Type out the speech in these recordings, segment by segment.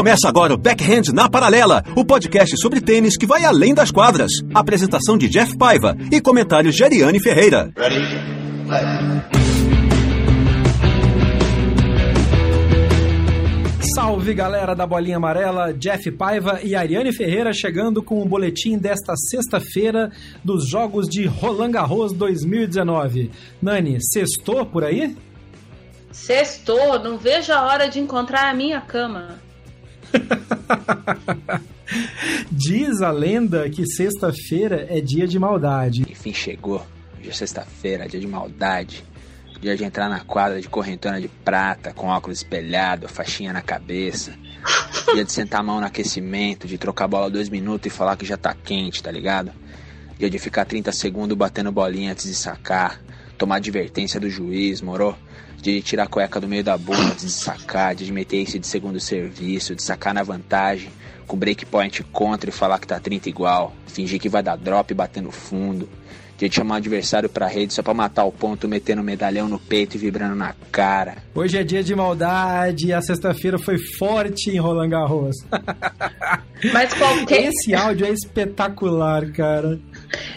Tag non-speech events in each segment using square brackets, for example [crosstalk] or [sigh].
Começa agora o Backhand na Paralela, o podcast sobre tênis que vai além das quadras. Apresentação de Jeff Paiva e comentários de Ariane Ferreira. Ready? Salve galera da Bolinha Amarela, Jeff Paiva e Ariane Ferreira chegando com o um boletim desta sexta-feira dos Jogos de Roland Garros 2019. Nani, sextou por aí? Sextou, não vejo a hora de encontrar a minha cama. [laughs] Diz a lenda que sexta-feira é dia de maldade. Enfim, chegou. Hoje é sexta-feira, dia de maldade. Dia de entrar na quadra de correntona de prata, com óculos espelhado, faixinha na cabeça. Dia de sentar a mão no aquecimento, de trocar bola dois minutos e falar que já tá quente, tá ligado? Dia de ficar 30 segundos batendo bolinha antes de sacar. Tomar advertência do juiz, morou? De tirar a cueca do meio da bunda, de sacar, de meter esse de segundo serviço, de sacar na vantagem, com breakpoint contra e falar que tá 30 igual, fingir que vai dar drop batendo fundo, de chamar o adversário pra rede só pra matar o ponto, metendo o medalhão no peito e vibrando na cara. Hoje é dia de maldade e a sexta-feira foi forte em Roland Garros. Mas qualquer... Esse áudio é espetacular, cara.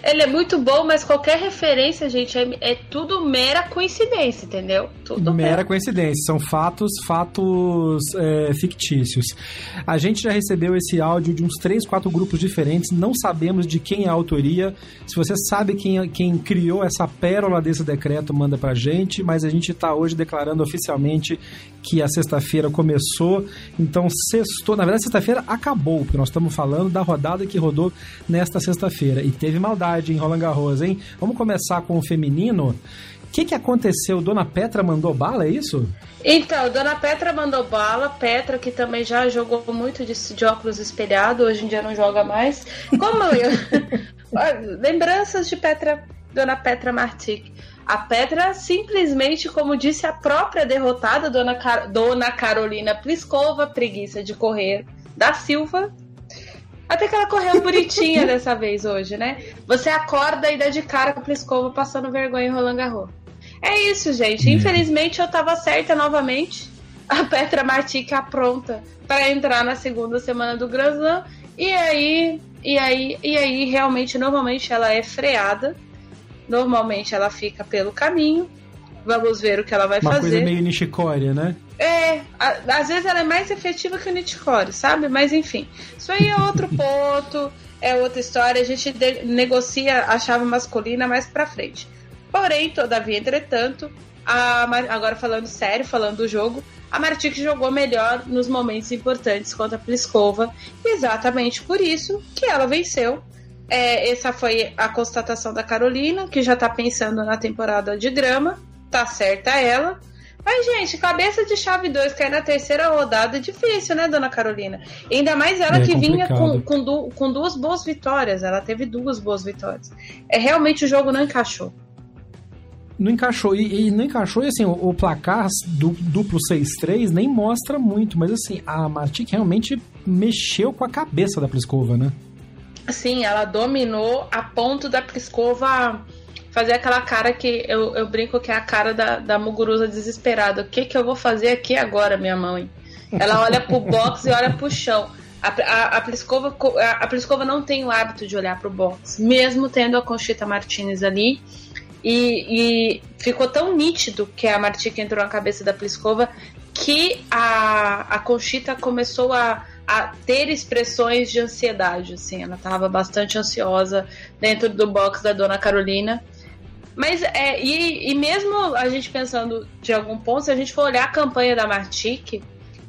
Ele é muito bom, mas qualquer referência, gente, é, é tudo mera coincidência, entendeu? Tudo mera, coincidência. São fatos, fatos é, fictícios. A gente já recebeu esse áudio de uns três, quatro grupos diferentes. Não sabemos de quem é a autoria. Se você sabe quem, quem criou essa pérola desse decreto, manda pra gente. Mas a gente está hoje declarando oficialmente que a sexta-feira começou. Então, sextou. Na verdade, sexta-feira acabou, porque nós estamos falando da rodada que rodou nesta sexta-feira. E teve maldade em Roland Garros, hein? Vamos começar com o feminino. O que, que aconteceu? Dona Petra mandou bala, é isso? Então, Dona Petra mandou bala. Petra, que também já jogou muito de, de óculos espelhado, hoje em dia não joga mais. Como eu. [laughs] Lembranças de Petra, Dona Petra Martic. A Petra simplesmente, como disse a própria derrotada, Dona, Car Dona Carolina Pliskova, preguiça de correr da Silva, até que ela correu bonitinha [laughs] dessa vez hoje, né? Você acorda e dá de cara com a Pliskova passando vergonha em Roland Garros. É isso, gente. Hum. Infelizmente eu tava certa novamente. A Petra Martica pronta para entrar na segunda semana do Grand Slam. E aí, e aí, e aí, realmente, normalmente ela é freada. Normalmente ela fica pelo caminho. Vamos ver o que ela vai Uma fazer. Uma coisa meio Nishikori, né? É, a, às vezes ela é mais efetiva que o Nishikori, sabe? Mas enfim, isso aí é outro [laughs] ponto, é outra história. A gente de, negocia a chave masculina mais pra frente. Porém, todavia, entretanto, a, agora falando sério, falando do jogo, a Martic jogou melhor nos momentos importantes contra a Pliskova. Exatamente por isso que ela venceu. É, essa foi a constatação da Carolina, que já tá pensando na temporada de drama tá certa ela. Mas, gente, cabeça de chave 2 cair na terceira rodada é difícil, né, dona Carolina? Ainda mais ela é que complicado. vinha com, com, du com, duas boas vitórias. Ela teve duas boas vitórias. É realmente o jogo não encaixou. Não encaixou. E, e não encaixou, e assim, o, o placar du duplo 6-3 nem mostra muito, mas assim, a Martic realmente mexeu com a cabeça da Pliskova, né? Sim, ela dominou a ponto da Pliskova fazer aquela cara que eu, eu brinco que é a cara da, da Muguruza desesperada. O que, que eu vou fazer aqui agora, minha mãe? Ela olha pro box e olha pro chão. A, a, a, Pliskova, a, Pliskova não tem o hábito de olhar pro box, mesmo tendo a Conchita Martinez ali. E, e ficou tão nítido que a Martica entrou na cabeça da Pliskova que a, a Conchita começou a, a ter expressões de ansiedade. Assim, ela estava bastante ansiosa dentro do box da Dona Carolina. Mas, é, e, e mesmo a gente pensando de algum ponto, se a gente for olhar a campanha da Martic,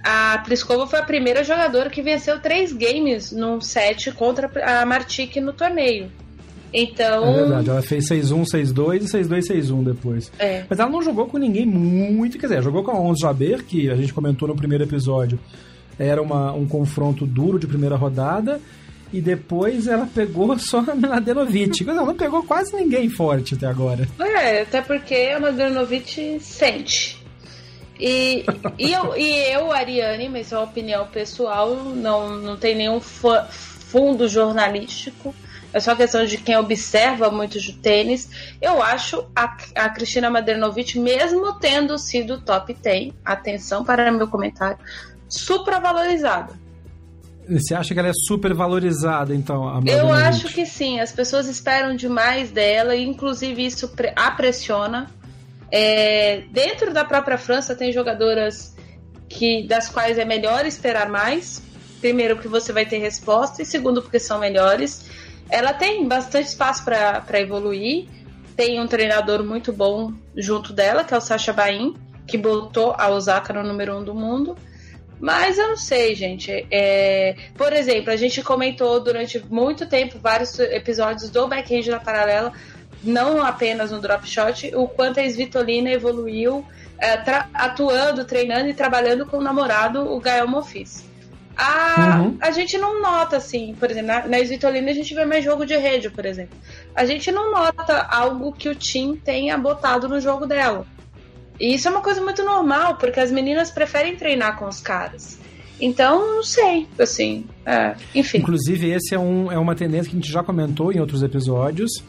a Pliskova foi a primeira jogadora que venceu três games num set contra a Martic no torneio. Então. É verdade, ela fez 6-1, 6-2 e 6-2, 6-1 depois. É. Mas ela não jogou com ninguém muito, quer dizer, jogou com a Ons Jaber, que a gente comentou no primeiro episódio. Era uma, um confronto duro de primeira rodada. E depois ela pegou [laughs] só a Mladenovic. Não, não pegou quase ninguém forte até agora. É, até porque a Mladenovic sente. E, e, eu, e eu, Ariane, mas é uma opinião pessoal, não, não tem nenhum fundo jornalístico é só questão de quem observa muito de tênis. Eu acho a, a Cristina Madernovic, mesmo tendo sido top 10, atenção para meu comentário, supravalorizada. Você acha que ela é super valorizada, então? A Eu acho que sim. As pessoas esperam demais dela, e inclusive isso a pressiona. É, dentro da própria França tem jogadoras que das quais é melhor esperar mais. Primeiro, porque você vai ter resposta, e segundo, porque são melhores. Ela tem bastante espaço para evoluir. Tem um treinador muito bom junto dela, que é o Sasha Bain, que botou a Osaka no número um do mundo. Mas eu não sei, gente. É... Por exemplo, a gente comentou durante muito tempo vários episódios do backhand na paralela, não apenas no drop shot, o quanto a Svitolina evoluiu é, atuando, treinando e trabalhando com o namorado, o Gael Monfils. A, uhum. a gente não nota, assim, por exemplo, na, na Svitolina a gente vê mais jogo de rede, por exemplo. A gente não nota algo que o Tim tenha botado no jogo dela. E isso é uma coisa muito normal, porque as meninas preferem treinar com os caras. Então, não sei, assim, é, enfim. Inclusive, esse é, um, é uma tendência que a gente já comentou em outros episódios,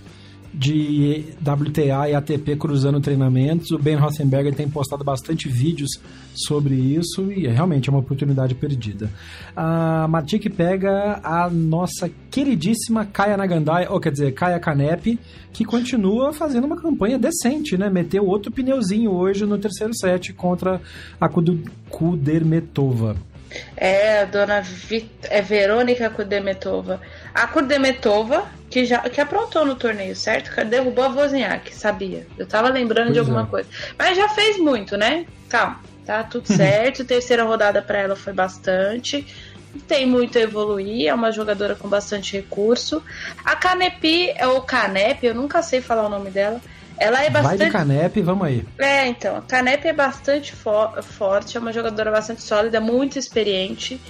de WTA e ATP cruzando treinamentos. O Ben Rothenberger tem postado bastante vídeos sobre isso e é realmente é uma oportunidade perdida. A Matic pega a nossa queridíssima Kaya Nagandai, ou quer dizer, Kaya Kanepi, que continua fazendo uma campanha decente, né? Meteu outro pneuzinho hoje no terceiro set contra a Kudermetova. É, a dona Vit... é Verônica Kudermetova. A Kudermetova que já que aprontou no torneio, certo? Derrubou a Wozniak, sabia? Eu tava lembrando pois de alguma é. coisa. Mas já fez muito, né? Calma, tá tudo [laughs] certo. Terceira rodada para ela foi bastante. Tem muito a evoluir, é uma jogadora com bastante recurso. A Canepi, ou Canep, eu nunca sei falar o nome dela. Ela é bastante. Vai de Canep, vamos aí. É, então. A Canep é bastante fo forte, é uma jogadora bastante sólida, muito experiente.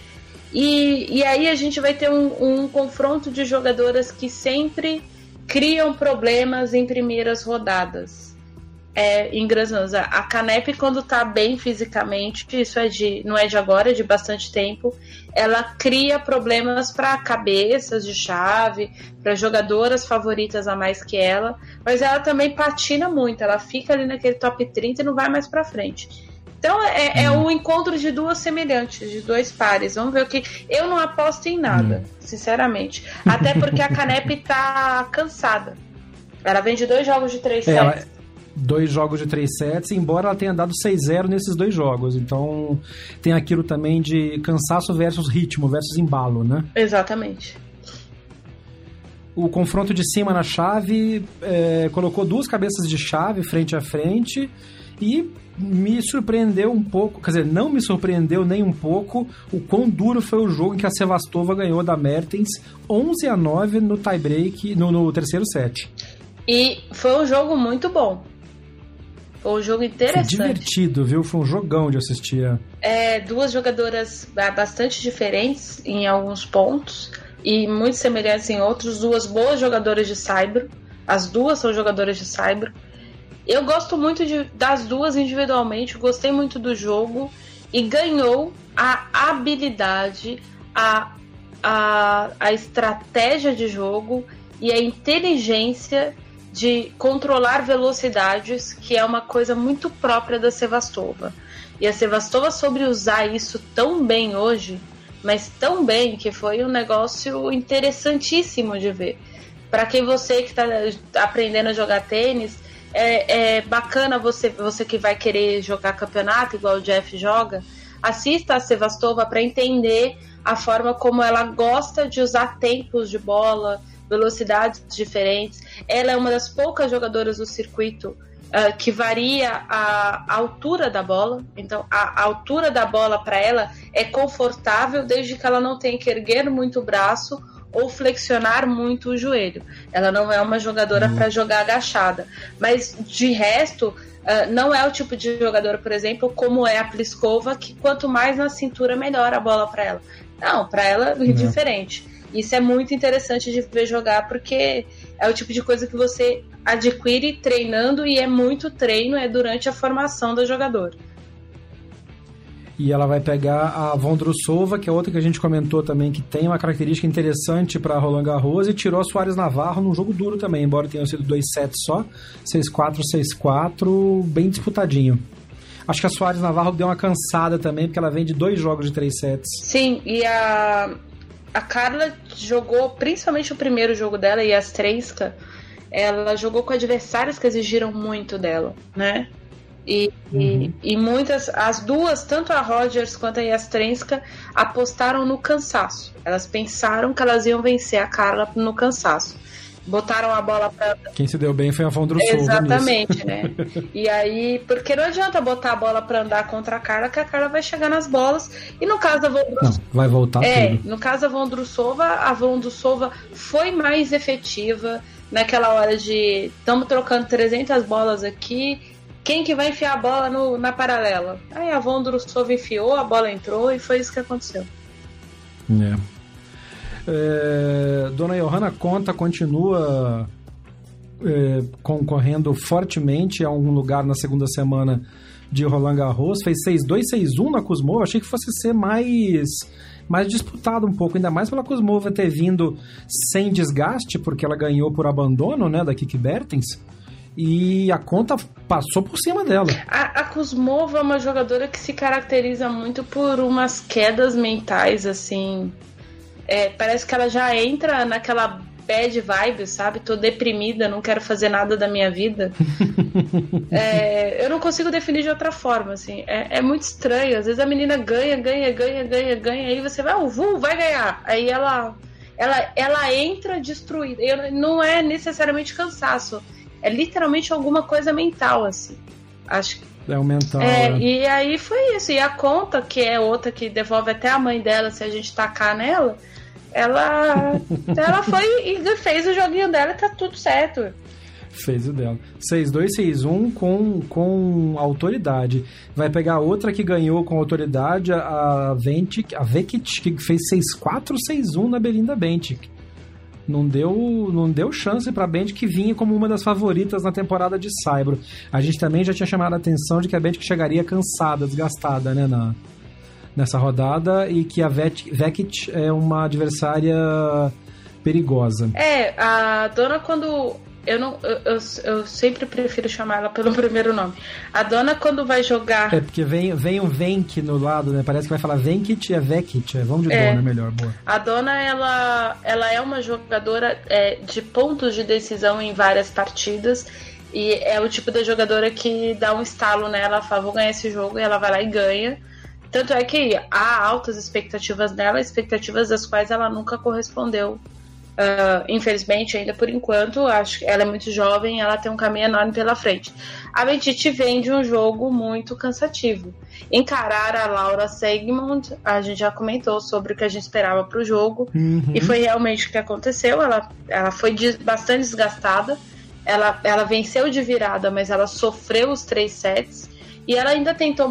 E, e aí a gente vai ter um, um confronto de jogadoras que sempre criam problemas em primeiras rodadas. É, Granzanza. A Canep, quando tá bem fisicamente, isso é de, não é de agora, é de bastante tempo, ela cria problemas para cabeças de chave, para jogadoras favoritas a mais que ela, mas ela também patina muito, ela fica ali naquele top 30 e não vai mais para frente. Então é, é um encontro de duas semelhantes, de dois pares. Vamos ver o que. Eu não aposto em nada, hum. sinceramente. Até porque a Canep [laughs] tá cansada. Ela vem de dois jogos de três é, sets. dois jogos de três sets, embora ela tenha dado 6-0 nesses dois jogos. Então tem aquilo também de cansaço versus ritmo, versus embalo, né? Exatamente. O confronto de cima na chave é, colocou duas cabeças de chave frente a frente e me surpreendeu um pouco, quer dizer, não me surpreendeu nem um pouco o quão duro foi o jogo em que a Sevastova ganhou da Mertens 11 a 9 no tie-break, no, no terceiro set. E foi um jogo muito bom. Foi um jogo interessante. Foi divertido, viu? Foi um jogão de assistir. É, duas jogadoras bastante diferentes em alguns pontos e muito semelhantes em outros. Duas boas jogadoras de cyber. As duas são jogadoras de cyber. Eu gosto muito de, das duas individualmente, gostei muito do jogo e ganhou a habilidade, a, a, a estratégia de jogo e a inteligência de controlar velocidades, que é uma coisa muito própria da Sevastova. E a Sevastova soube usar isso tão bem hoje, mas tão bem que foi um negócio interessantíssimo de ver. Para quem você que está aprendendo a jogar tênis, é, é bacana você, você que vai querer jogar campeonato, igual o Jeff joga, assista a Sevastova para entender a forma como ela gosta de usar tempos de bola, velocidades diferentes. Ela é uma das poucas jogadoras do circuito uh, que varia a, a, altura da bola. Então, a, a altura da bola para ela é confortável desde que ela não tenha que erguer muito o braço ou flexionar muito o joelho. Ela não é uma jogadora uhum. para jogar agachada. Mas de resto, uh, não é o tipo de jogadora, por exemplo, como é a Pliskova, que quanto mais na cintura, melhor a bola para ela. Não, para ela é diferente. Isso é muito interessante de ver jogar, porque é o tipo de coisa que você adquire treinando e é muito treino, é durante a formação do jogador. E ela vai pegar a Vondrusova, que é outra que a gente comentou também, que tem uma característica interessante para Roland Garros, e tirou a Soares Navarro num jogo duro também, embora tenha sido 2 sets só. 6-4, 6-4, bem disputadinho. Acho que a Soares Navarro deu uma cansada também, porque ela vem de dois jogos de três sets. Sim, e a, a Carla jogou, principalmente o primeiro jogo dela, e a Strenska, ela jogou com adversários que exigiram muito dela, né? E, uhum. e, e, muitas, as duas, tanto a Rogers quanto a Yastrenska, apostaram no cansaço. Elas pensaram que elas iam vencer a Carla no cansaço. Botaram a bola pra. Quem se deu bem foi a Vondrousova. Exatamente, né? [laughs] e aí, porque não adianta botar a bola pra andar contra a Carla, que a Carla vai chegar nas bolas. E no caso da Vondrousova. vai voltar é, tudo. no caso da Vondrousova, a Vondrousova foi mais efetiva naquela hora de estamos trocando 300 bolas aqui quem que vai enfiar a bola no, na paralela? Aí a Vondrusov enfiou, a bola entrou e foi isso que aconteceu. É. É, Dona Johanna Conta continua é, concorrendo fortemente a um lugar na segunda semana de Roland Garros. Fez 6-2, 6-1 na Kuzmova. Achei que fosse ser mais, mais disputado um pouco, ainda mais pela Kuzmova ter vindo sem desgaste, porque ela ganhou por abandono né, da Kiki Bertens e a conta passou por cima dela. A, a Kuzmova é uma jogadora que se caracteriza muito por umas quedas mentais, assim. É, parece que ela já entra naquela bad vibe, sabe? Tô deprimida, não quero fazer nada da minha vida. [laughs] é, eu não consigo definir de outra forma, assim. É, é, muito estranho. Às vezes a menina ganha, ganha, ganha, ganha, ganha, aí você vai, oh, vu, vai ganhar. Aí ela, ela, ela entra destruída. Eu, não é necessariamente cansaço é literalmente alguma coisa mental, assim. Acho que. É o mental. É, é, e aí foi isso. E a conta, que é outra que devolve até a mãe dela se a gente tacar nela, ela, [laughs] ela foi e fez o joguinho dela e tá tudo certo. Fez o dela. 6-2, 6-1 com, com autoridade. Vai pegar outra que ganhou com autoridade, a Ventic, a Vekit, que fez 6-4, 6-1 na Belinda Bentic não deu, não deu chance para a Band que vinha como uma das favoritas na temporada de Saibro. A gente também já tinha chamado a atenção de que a Band que chegaria cansada, desgastada, né, na, nessa rodada e que a Vekit é uma adversária perigosa. É, a dona quando eu não eu, eu, eu, sempre prefiro chamar ela pelo [laughs] primeiro nome. A dona quando vai jogar. É porque vem, vem um Venk no lado, né? Parece que vai falar Venkit e é Vekit. É, vamos de é. dona melhor, boa. A dona ela, ela é uma jogadora é, de pontos de decisão em várias partidas. E é o tipo da jogadora que dá um estalo nela, fala, vou ganhar esse jogo, e ela vai lá e ganha. Tanto é que há altas expectativas dela, expectativas das quais ela nunca correspondeu Uh, infelizmente, ainda por enquanto, acho que ela é muito jovem ela tem um caminho enorme pela frente. A Betite vem de um jogo muito cansativo. Encarar a Laura Segmund, a gente já comentou sobre o que a gente esperava para o jogo, uhum. e foi realmente o que aconteceu. Ela, ela foi bastante desgastada, ela, ela venceu de virada, mas ela sofreu os três sets, e ela ainda tentou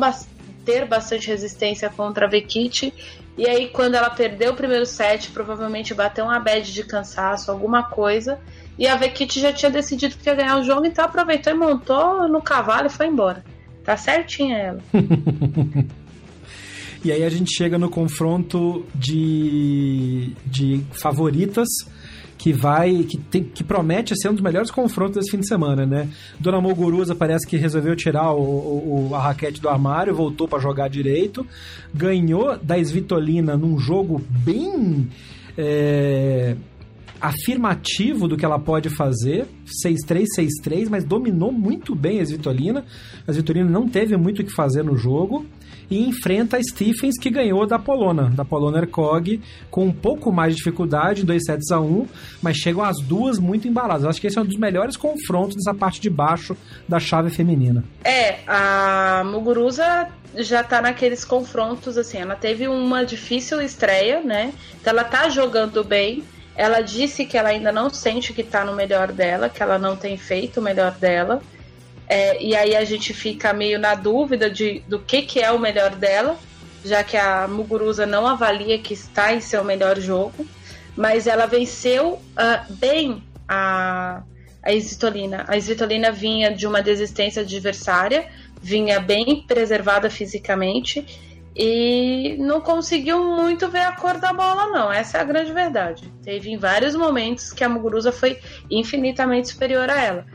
ter bastante resistência contra a Vekit e aí, quando ela perdeu o primeiro set, provavelmente bateu uma bad de cansaço, alguma coisa. E a Vekit já tinha decidido que ia ganhar o jogo, então aproveitou e montou no cavalo e foi embora. Tá certinha ela. [laughs] e aí a gente chega no confronto de, de favoritas que vai, que, tem, que promete ser um dos melhores confrontos desse fim de semana, né? Dona Moguruza parece que resolveu tirar o, o a raquete do armário, voltou para jogar direito, ganhou da Svitolina num jogo bem é, afirmativo do que ela pode fazer, 6-3, 6-3, mas dominou muito bem a Svitolina. A Svitolina não teve muito o que fazer no jogo e enfrenta a Stephens, que ganhou da Polona, da Polona Ercog, com um pouco mais de dificuldade, 2 sets a 1, um, mas chegam as duas muito embaladas. Eu acho que esse é um dos melhores confrontos dessa parte de baixo da chave feminina. É, a Muguruza já tá naqueles confrontos, assim, ela teve uma difícil estreia, né? Então ela tá jogando bem, Ela disse que ela ainda não sente que tá no melhor dela, que ela não tem feito o melhor dela. É, e aí a gente fica meio na dúvida de, do que, que é o melhor dela, já que a Muguruza não avalia que está em seu melhor jogo. Mas ela venceu uh, bem a, a Isvitolina. A Isvitolina vinha de uma desistência adversária, vinha bem preservada fisicamente e não conseguiu muito ver a cor da bola, não. Essa é a grande verdade. Teve em vários momentos que a Muguruza foi infinitamente superior a ela.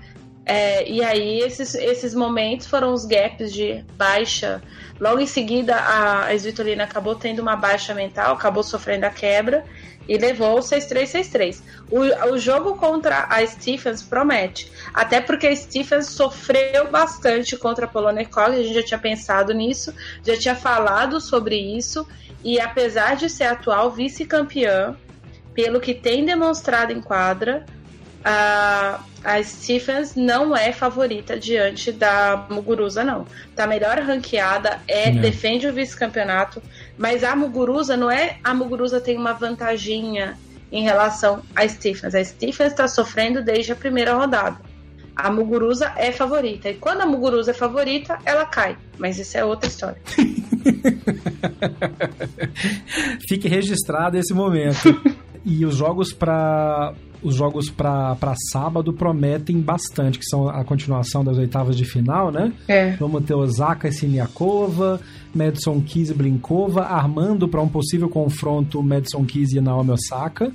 É, e aí, esses, esses momentos foram os gaps de baixa. Logo em seguida, a, a Svitolina acabou tendo uma baixa mental, acabou sofrendo a quebra e levou o 6-3-6-3. O, o jogo contra a Stephens promete. Até porque a Stephens sofreu bastante contra a Polonekov, a gente já tinha pensado nisso, já tinha falado sobre isso. E apesar de ser atual vice-campeã, pelo que tem demonstrado em quadra, a, a Stephens não é favorita diante da Muguruza, não. Tá melhor ranqueada, é, defende o vice-campeonato, mas a Muguruza não é. A Muguruza tem uma vantaginha em relação a Stephens. A Stephens está sofrendo desde a primeira rodada. A Muguruza é favorita. E quando a Muguruza é favorita, ela cai. Mas isso é outra história. [laughs] Fique registrado esse momento. [laughs] e os jogos para os jogos para sábado prometem bastante, que são a continuação das oitavas de final, né? É. Vamos ter Osaka e Siniakova, Madison Keys e Blinkova, armando para um possível confronto Madison Keys e Naomi Osaka.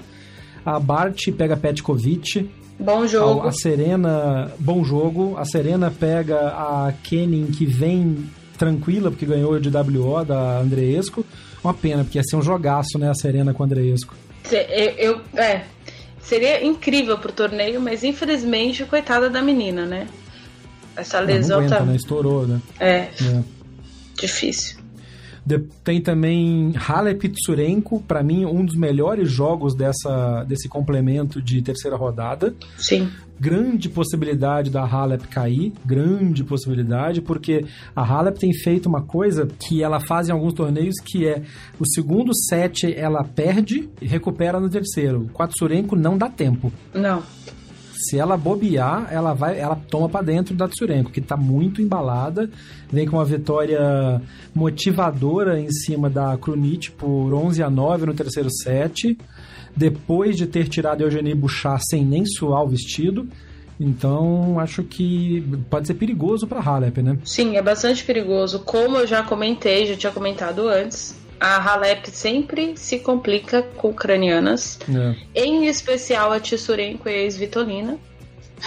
A Bart pega Petkovic. Bom jogo. A, a Serena, bom jogo. A Serena pega a Kenin, que vem tranquila, porque ganhou de WO da Andreesco. Uma pena, porque ia ser um jogaço, né? A Serena com a Andreesco. Eu, eu, é, Seria incrível pro torneio, mas infelizmente, coitada da menina, né? Essa lesão aguenta, tá. Né? Estourou, né? É. é. Difícil. De, tem também Halep Tsurenko, para mim um dos melhores jogos dessa, desse complemento de terceira rodada. Sim. Grande possibilidade da Halep cair, grande possibilidade, porque a Halep tem feito uma coisa que ela faz em alguns torneios que é o segundo set ela perde e recupera no terceiro. Com a Tsurenko não dá tempo. Não se ela bobear, ela vai, ela toma para dentro da Tsurenko, que tá muito embalada, vem com uma vitória motivadora em cima da Krunic por 11 a 9 no terceiro set, depois de ter tirado Eugenie Bouchard sem nem suar o vestido. Então, acho que pode ser perigoso para Halep, né? Sim, é bastante perigoso. Como eu já comentei, já tinha comentado antes, a Halep sempre se complica com ucranianas, é. em especial a Tissurenko e a Svitolina.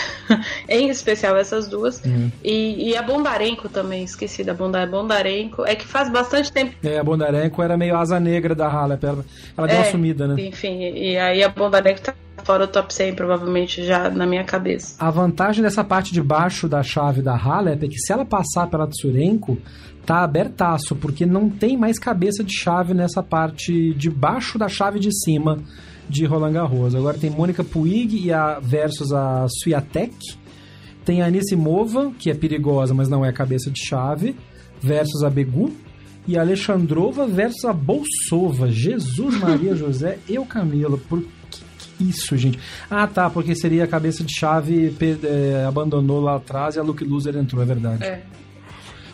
[laughs] em especial essas duas. Uhum. E, e, a Bondarenko também, esqueci da Bondarenko. É que faz bastante tempo. É, a Bondarenko era meio asa negra da Halep. Ela, ela deu é, uma sumida, né? Enfim, e aí a Bondarenko tá fora do top 100, provavelmente, já na minha cabeça. A vantagem dessa parte de baixo da chave da Halep é que se ela passar pela Tsurenko, tá abertaço, porque não tem mais cabeça de chave nessa parte de baixo da chave de cima de Roland Garros. Agora tem Mônica Puig e a versus a Swiatek. Tem a Anisimova, que é perigosa, mas não é cabeça de chave, versus a Begu. E a Alexandrova versus a Bolsova. Jesus [laughs] Maria José e o Camilo. Por que isso, gente? Ah, tá, porque seria a cabeça de chave, é, abandonou lá atrás e a Luke Loser entrou, é verdade. É.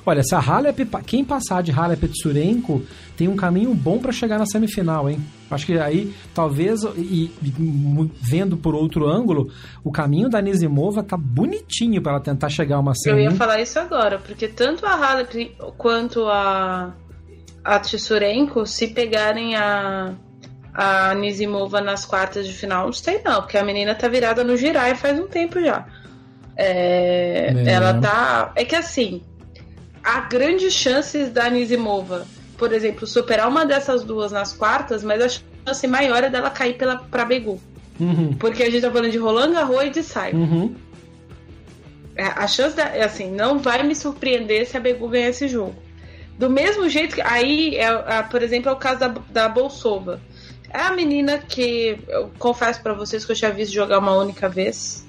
Olha, se a Halep, quem passar de Halep Tsurenko tem um caminho bom para chegar na semifinal, hein? Acho que aí, talvez, e, e, vendo por outro ângulo, o caminho da Nizimova tá bonitinho para ela tentar chegar a uma semi. Eu ia falar isso agora, porque tanto a Halep quanto a, a Tsurenko, se pegarem a, a Nizimova nas quartas de final, não sei não, porque a menina tá virada no girar faz um tempo já. É, é. Ela tá. É que assim, há grandes chances da Anisimova, por exemplo, superar uma dessas duas nas quartas, mas a chance maior é dela cair pela, pra Begu. Uhum. Porque a gente tá falando de Roland Garros e de Saiba. Uhum. É, a chance, da, é assim, não vai me surpreender se a Begu ganhar esse jogo. Do mesmo jeito que. Aí, é, é, por exemplo, é o caso da, da Bolsova. É a menina que eu confesso para vocês que eu tinha visto jogar uma única vez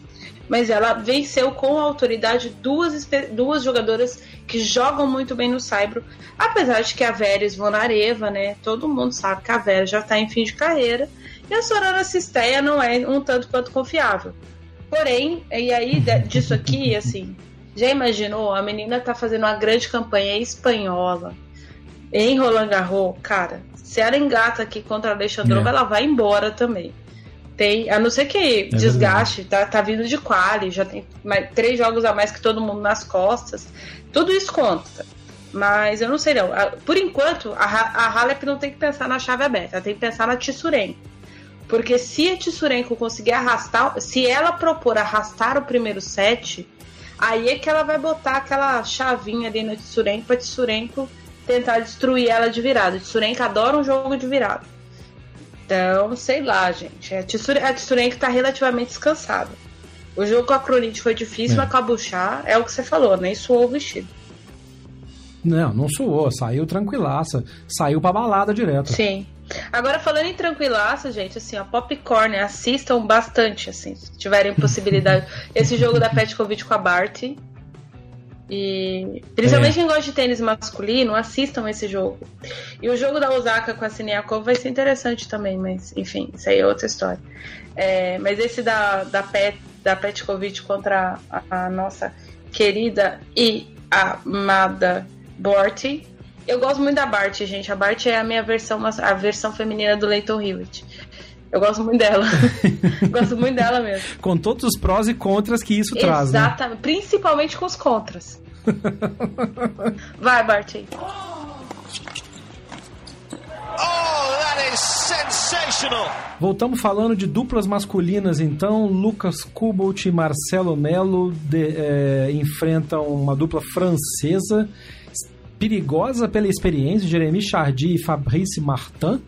mas ela venceu com autoridade duas, duas jogadoras que jogam muito bem no Saibro, apesar de que a Vera Svonareva, né, todo mundo sabe que a Vera já está em fim de carreira E a Sorana Cisteia não é um tanto quanto confiável. Porém, e aí disso aqui, [laughs] assim, já imaginou? A menina tá fazendo uma grande campanha espanhola em Roland Garros, cara. Se ela engata aqui contra a Alexandrova, é. ela vai embora também. Tem, a não ser que é desgaste, tá, tá vindo de quali, já tem mais, três jogos a mais que todo mundo nas costas. Tudo isso conta. Mas eu não sei não. Por enquanto, a, a Halep não tem que pensar na chave aberta, ela tem que pensar na Tissurenko. Porque se a Tissurenko conseguir arrastar, se ela propor arrastar o primeiro set, aí é que ela vai botar aquela chavinha ali na Tissurenko pra Tissurenko tentar destruir ela de virada. Tissurenko adora um jogo de virada. Então, sei lá, gente. A Tissurenko tá relativamente descansada. O jogo com a Cronite foi difícil, é. mas com a Buchar é o que você falou, nem suou o vestido. Não, não suou, saiu tranquilaça. Saiu pra balada direto. Sim. Agora, falando em tranquilaça, gente, assim, a Popcorn, assistam bastante, assim, se tiverem possibilidade. [laughs] Esse jogo da Petkovic com a Bart. E principalmente é. quem gosta de tênis masculino, assistam esse jogo. E o jogo da Osaka com a Siniakov vai ser interessante também, mas enfim, isso aí é outra história. É, mas esse da, da, Pet, da Petkovic contra a, a nossa querida e amada Borty. Eu gosto muito da Bart, gente. A Bart é a minha versão, a versão feminina do Leighton Hewitt. Eu gosto muito dela. [laughs] gosto muito dela mesmo. Com todos os prós e contras que isso Exatamente. traz, né? Exatamente. Principalmente com os contras. Vai, Bart. Oh, that is sensational! Voltamos falando de duplas masculinas, então. Lucas Kubot e Marcelo Melo de, é, enfrentam uma dupla francesa perigosa pela experiência, Jeremy Chardy e Fabrice Martin.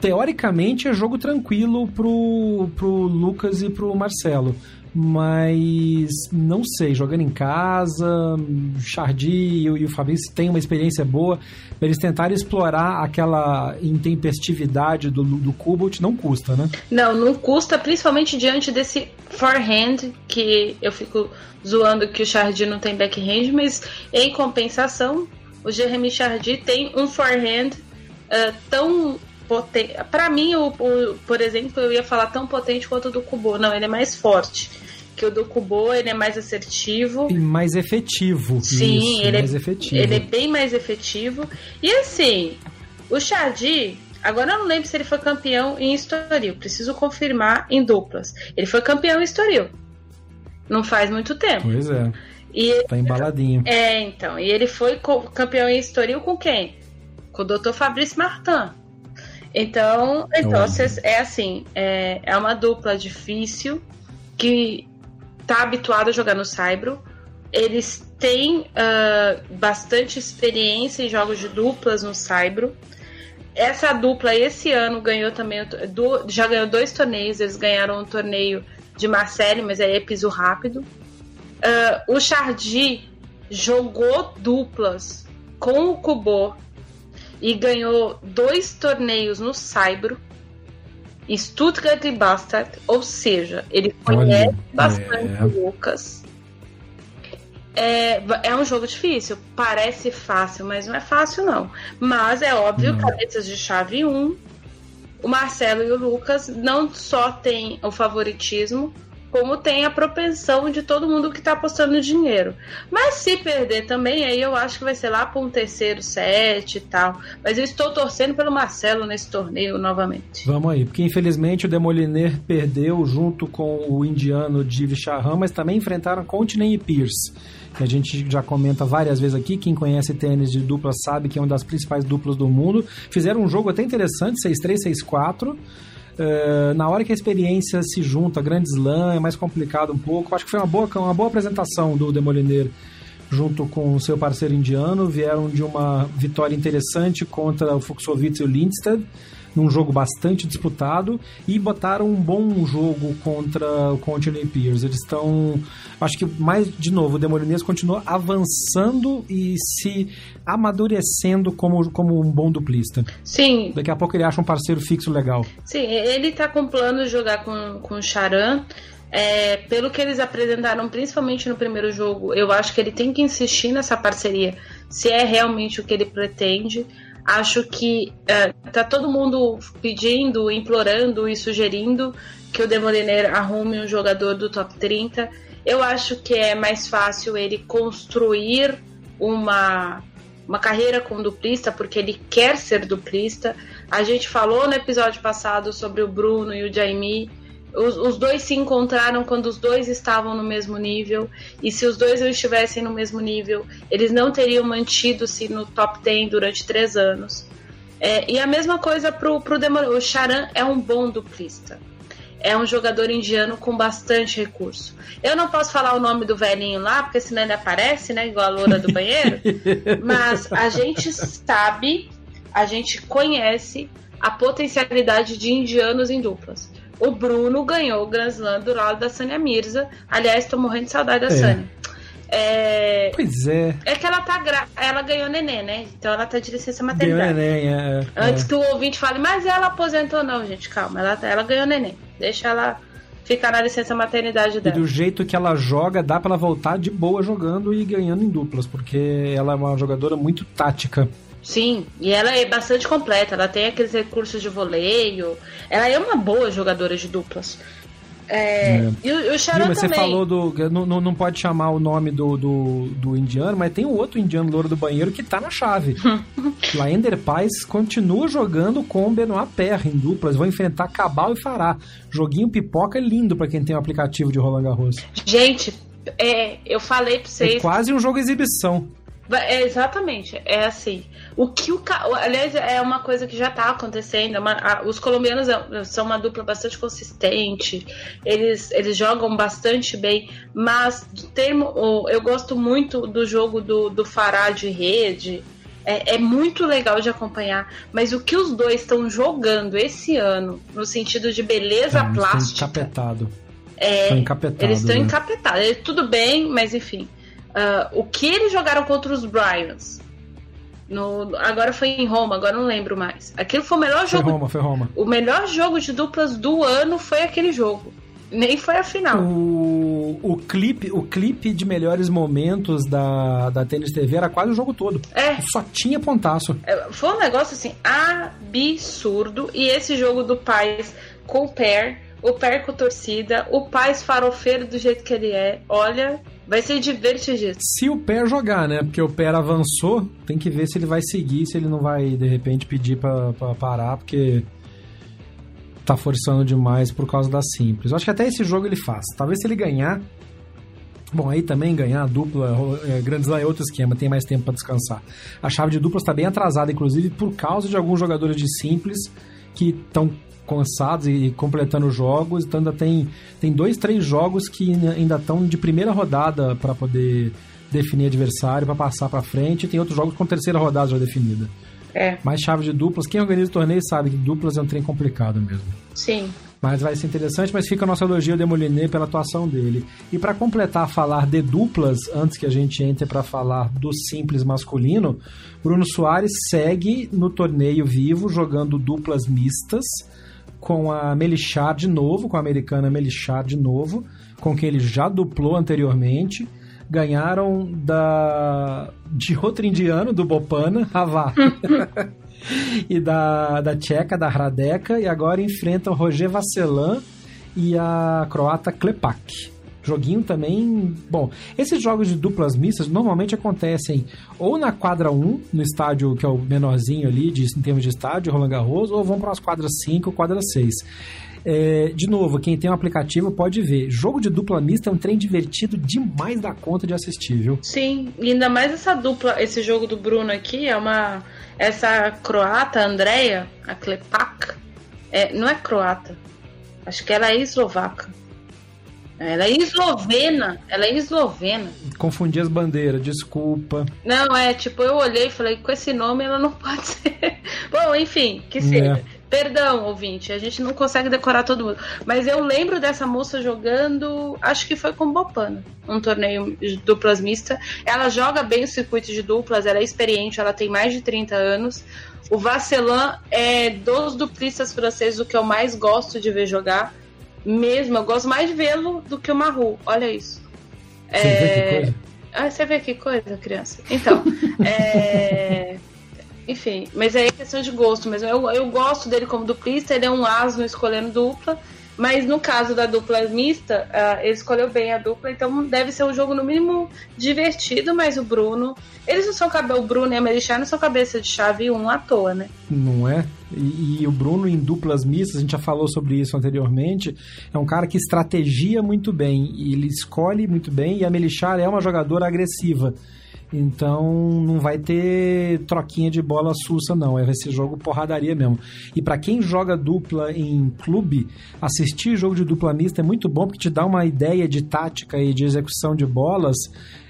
Teoricamente é jogo tranquilo pro, pro Lucas e pro Marcelo. Mas não sei, jogando em casa, Chardy e, o Fabrício têm uma experiência boa. Eles tentarem explorar aquela intempestividade do, do Kubot, não custa, né? Não, não custa, principalmente diante desse forehand, que eu fico zoando que o Chardy não tem backhand, mas em compensação, o Jeremy Chardy tem um forehand uh, tão potente. Para mim, o, o, por exemplo, eu ia falar tão potente quanto o do Kubo. Não, ele é mais forte. Que o do Kubo, ele é mais assertivo. E mais efetivo. Sim, Isso, ele, é mais é, efetivo. ele é bem mais efetivo. E assim, o Chardy, agora eu não lembro se ele foi campeão em Estoril. Preciso confirmar em duplas. Ele foi campeão em Estoril. Não faz muito tempo. Pois é. E, tá embaladinho. É, então. E ele foi campeão em Estoril com quem? Com o Dr. Fabrício Martin. Então, então é assim, é, é uma dupla difícil que tá habituada a jogar no Saibro. Eles têm uh, bastante experiência em jogos de duplas no Saibro. Essa dupla esse ano ganhou também, do, já ganhou dois torneios. Eles ganharam um torneio de Marseille, mas aí é piso rápido. Uh, o Chardy jogou duplas com o Kubo e ganhou dois torneios no Saibro, Stuttgart e Bastard, ou seja, ele conhece Olha, bastante é. o Lucas. É, é um jogo difícil, parece fácil, mas não é fácil não. Mas é óbvio, não. cabeças de chave 1, o Marcelo e o Lucas não só têm o favoritismo, como tem a propensão de todo mundo que está apostando dinheiro. Mas se perder também, aí eu acho que vai ser lá para um terceiro set e tal. Mas eu estou torcendo pelo Marcelo nesse torneio novamente. Vamos aí, porque infelizmente o Demoliner perdeu junto com o indiano Div mas também enfrentaram Continent e Pierce. Que a gente já comenta várias vezes aqui. Quem conhece tênis de dupla sabe que é uma das principais duplas do mundo. Fizeram um jogo até interessante, 6-3, 6-4. Uh, na hora que a experiência se junta, grande slam, é mais complicado um pouco. Acho que foi uma boa, uma boa apresentação do Demoliner junto com o seu parceiro indiano. Vieram de uma vitória interessante contra o Fuxovitz e o Lindstedt num jogo bastante disputado e botaram um bom jogo contra o Continental Pierce. Eles estão, acho que mais de novo, o Demolines continua avançando e se amadurecendo como, como um bom duplista. Sim. Daqui a pouco ele acha um parceiro fixo legal. Sim, ele tá com plano de jogar com, com o Charan. É, pelo que eles apresentaram, principalmente no primeiro jogo, eu acho que ele tem que insistir nessa parceria se é realmente o que ele pretende. Acho que uh, tá todo mundo pedindo, implorando e sugerindo que o Demoliner arrume um jogador do top 30. Eu acho que é mais fácil ele construir uma, uma carreira com duplista, porque ele quer ser duplista. A gente falou no episódio passado sobre o Bruno e o Jaime. Os, os, dois se encontraram quando os dois estavam no mesmo nível. E se os dois não estivessem no mesmo nível, eles não teriam mantido-se no top 10 durante três anos. É, e a mesma coisa pro, pro Demolidor. O Charan é um bom duplista é um jogador indiano com bastante recurso. Eu não posso falar o nome do velhinho lá, porque senão ele aparece, né? Igual a loura do banheiro. [laughs] mas a gente sabe, a gente conhece a potencialidade de indianos em duplas. O Bruno ganhou o Grand Slam do lado da Sânia Mirza. Aliás, tô morrendo de saudade da é. Sânia. É... Pois é. É que ela tá gra... ela ganhou neném, né? Então ela tá de licença maternidade. Ganhou neném, é, é. Antes que o ouvinte fale, mas ela aposentou, não, gente, calma. Ela, ela ganhou neném. Deixa ela ficar na licença maternidade dela. E do jeito que ela joga, dá para ela voltar de boa jogando e ganhando em duplas, porque ela é uma jogadora muito tática. Sim, e ela é bastante completa, ela tem aqueles recursos de voleio, ela é uma boa jogadora de duplas. É, é. E o, o Charan você falou do. Não, não pode chamar o nome do, do, do indiano, mas tem um outro indiano louro do banheiro que tá na chave. [laughs] Laender Paz continua jogando com o Benoit Perra em duplas. Vão enfrentar Cabal e Fará. Joguinho pipoca é lindo para quem tem o um aplicativo de Roland Garros. Gente, é, eu falei pra vocês. É quase um jogo exibição. É, exatamente, é assim. O que o aliás é uma coisa que já está acontecendo. É uma, a, os colombianos é, são uma dupla bastante consistente. Eles, eles jogam bastante bem, mas termo, eu gosto muito do jogo do, do Fará de rede. É, é, muito legal de acompanhar. Mas o que os dois estão jogando esse ano, no sentido de beleza tá, plástica. Encapetado. É, encapetado, eles estão né? encapetados. Tudo bem, mas enfim. Uh, o que eles jogaram contra os Bryans. No, agora foi em Roma, agora não lembro mais. Aquilo foi o melhor jogo. Foi Roma, foi Roma. O melhor jogo de duplas do ano foi aquele jogo. Nem foi a final. O, o, clipe, o clipe de melhores momentos da, da Tênis TV era quase o jogo todo. É. Só tinha pontaço. É, foi um negócio assim absurdo. E esse jogo do Paz com o Pair, o Pair com torcida, o Paz farofeiro do jeito que ele é. Olha, Vai ser divertido. Se o pé jogar, né? Porque o pé avançou, tem que ver se ele vai seguir, se ele não vai, de repente, pedir pra, pra parar, porque tá forçando demais por causa da simples. Eu acho que até esse jogo ele faz. Talvez se ele ganhar. Bom, aí também ganhar dupla, é, grandes lá é outro esquema, tem mais tempo para descansar. A chave de duplas está bem atrasada, inclusive por causa de alguns jogadores de simples que estão cansados e completando jogos. Então ainda tem, tem dois, três jogos que ainda estão de primeira rodada para poder definir adversário, para passar para frente. E tem outros jogos com terceira rodada já definida. É. Mais chave de duplas. Quem organiza o torneio sabe que duplas é um trem complicado mesmo. Sim. Mas vai ser interessante, mas fica a nossa elogio ao Demoliné pela atuação dele. E para completar falar de duplas, antes que a gente entre para falar do simples masculino, Bruno Soares segue no torneio vivo jogando duplas mistas com a Melichar de novo, com a americana Melichar de novo, com quem ele já duplou anteriormente. Ganharam da de outro indiano, do Bopana, Havá. [laughs] [laughs] e da, da tcheca, da Hradeka, e agora enfrentam Roger Vasselan e a croata Klepak. Joguinho também. Bom, esses jogos de duplas mistas normalmente acontecem ou na quadra 1, no estádio que é o menorzinho ali, de, em termos de estádio, Roland Garros, ou vão para as quadras 5 ou quadra 6. É, de novo, quem tem um aplicativo pode ver. Jogo de dupla mista é um trem divertido demais da conta de assistir, viu? Sim, ainda mais essa dupla, esse jogo do Bruno aqui é uma. Essa croata, Andrea, a Klepak, é, não é croata. Acho que ela é eslovaca. Ela é eslovena. Ela é eslovena. Confundi as bandeiras, desculpa. Não, é tipo, eu olhei e falei, com esse nome ela não [laughs] pode ser. Bom, enfim, que seja. É. Perdão, ouvinte, a gente não consegue decorar todo mundo. Mas eu lembro dessa moça jogando, acho que foi com Bopana, um torneio de duplas mista. Ela joga bem o circuito de duplas, ela é experiente, ela tem mais de 30 anos. O Vasselan é dos duplistas franceses o que eu mais gosto de ver jogar mesmo. Eu gosto mais de vê-lo do que o Maru. Olha isso. Você é... vê que coisa? Ah, você vê que coisa, criança. Então, é... [laughs] enfim, mas é questão de gosto mesmo. Eu, eu gosto dele como duplista, ele é um asno escolhendo dupla. Mas no caso da dupla mista, uh, ele escolheu bem a dupla, então deve ser um jogo no mínimo divertido, mas o Bruno. Eles não são o Bruno e a Merichar não são cabeça de chave um à toa, né? Não é? E, e, o Bruno em duplas mistas, a gente já falou sobre isso anteriormente, é um cara que estrategia muito bem, ele escolhe muito bem, e a Melichar é uma jogadora agressiva. Então não vai ter troquinha de bola sussa, não. Vai ser jogo porradaria mesmo. E para quem joga dupla em clube, assistir jogo de dupla mista é muito bom porque te dá uma ideia de tática e de execução de bolas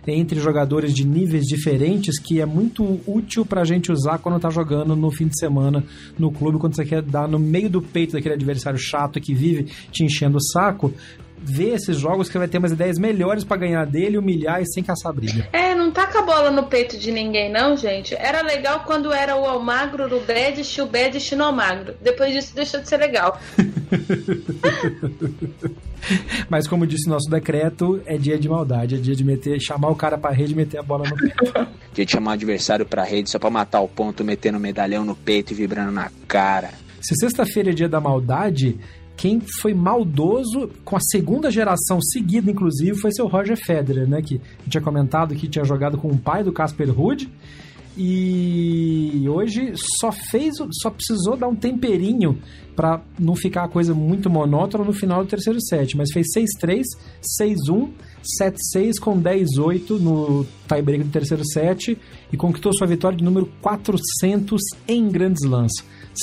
entre jogadores de níveis diferentes que é muito útil para a gente usar quando tá jogando no fim de semana no clube, quando você quer dar no meio do peito daquele adversário chato que vive te enchendo o saco ver esses jogos que vai ter umas ideias melhores para ganhar dele, humilhar e sem caçar briga. É, não taca a bola no peito de ninguém, não, gente. Era legal quando era o Almagro no Bedish e o Bedish no Almagro. Depois disso deixou de ser legal. [laughs] Mas como disse nosso decreto, é dia de maldade, é dia de meter, chamar o cara pra rede e meter a bola no peito. [laughs] dia de chamar o adversário pra rede só pra matar o ponto, metendo o medalhão no peito e vibrando na cara. Se sexta-feira é dia da maldade, quem foi maldoso com a segunda geração seguida, inclusive, foi seu Roger Federer, né? Que tinha comentado que tinha jogado com o pai do Casper Ruud. E hoje só fez, só precisou dar um temperinho para não ficar a coisa muito monótona no final do terceiro set, mas fez 6-3, 6-1, 7-6 com 10-8 no tiebreak do terceiro set e conquistou sua vitória de número 400 em Grand Slams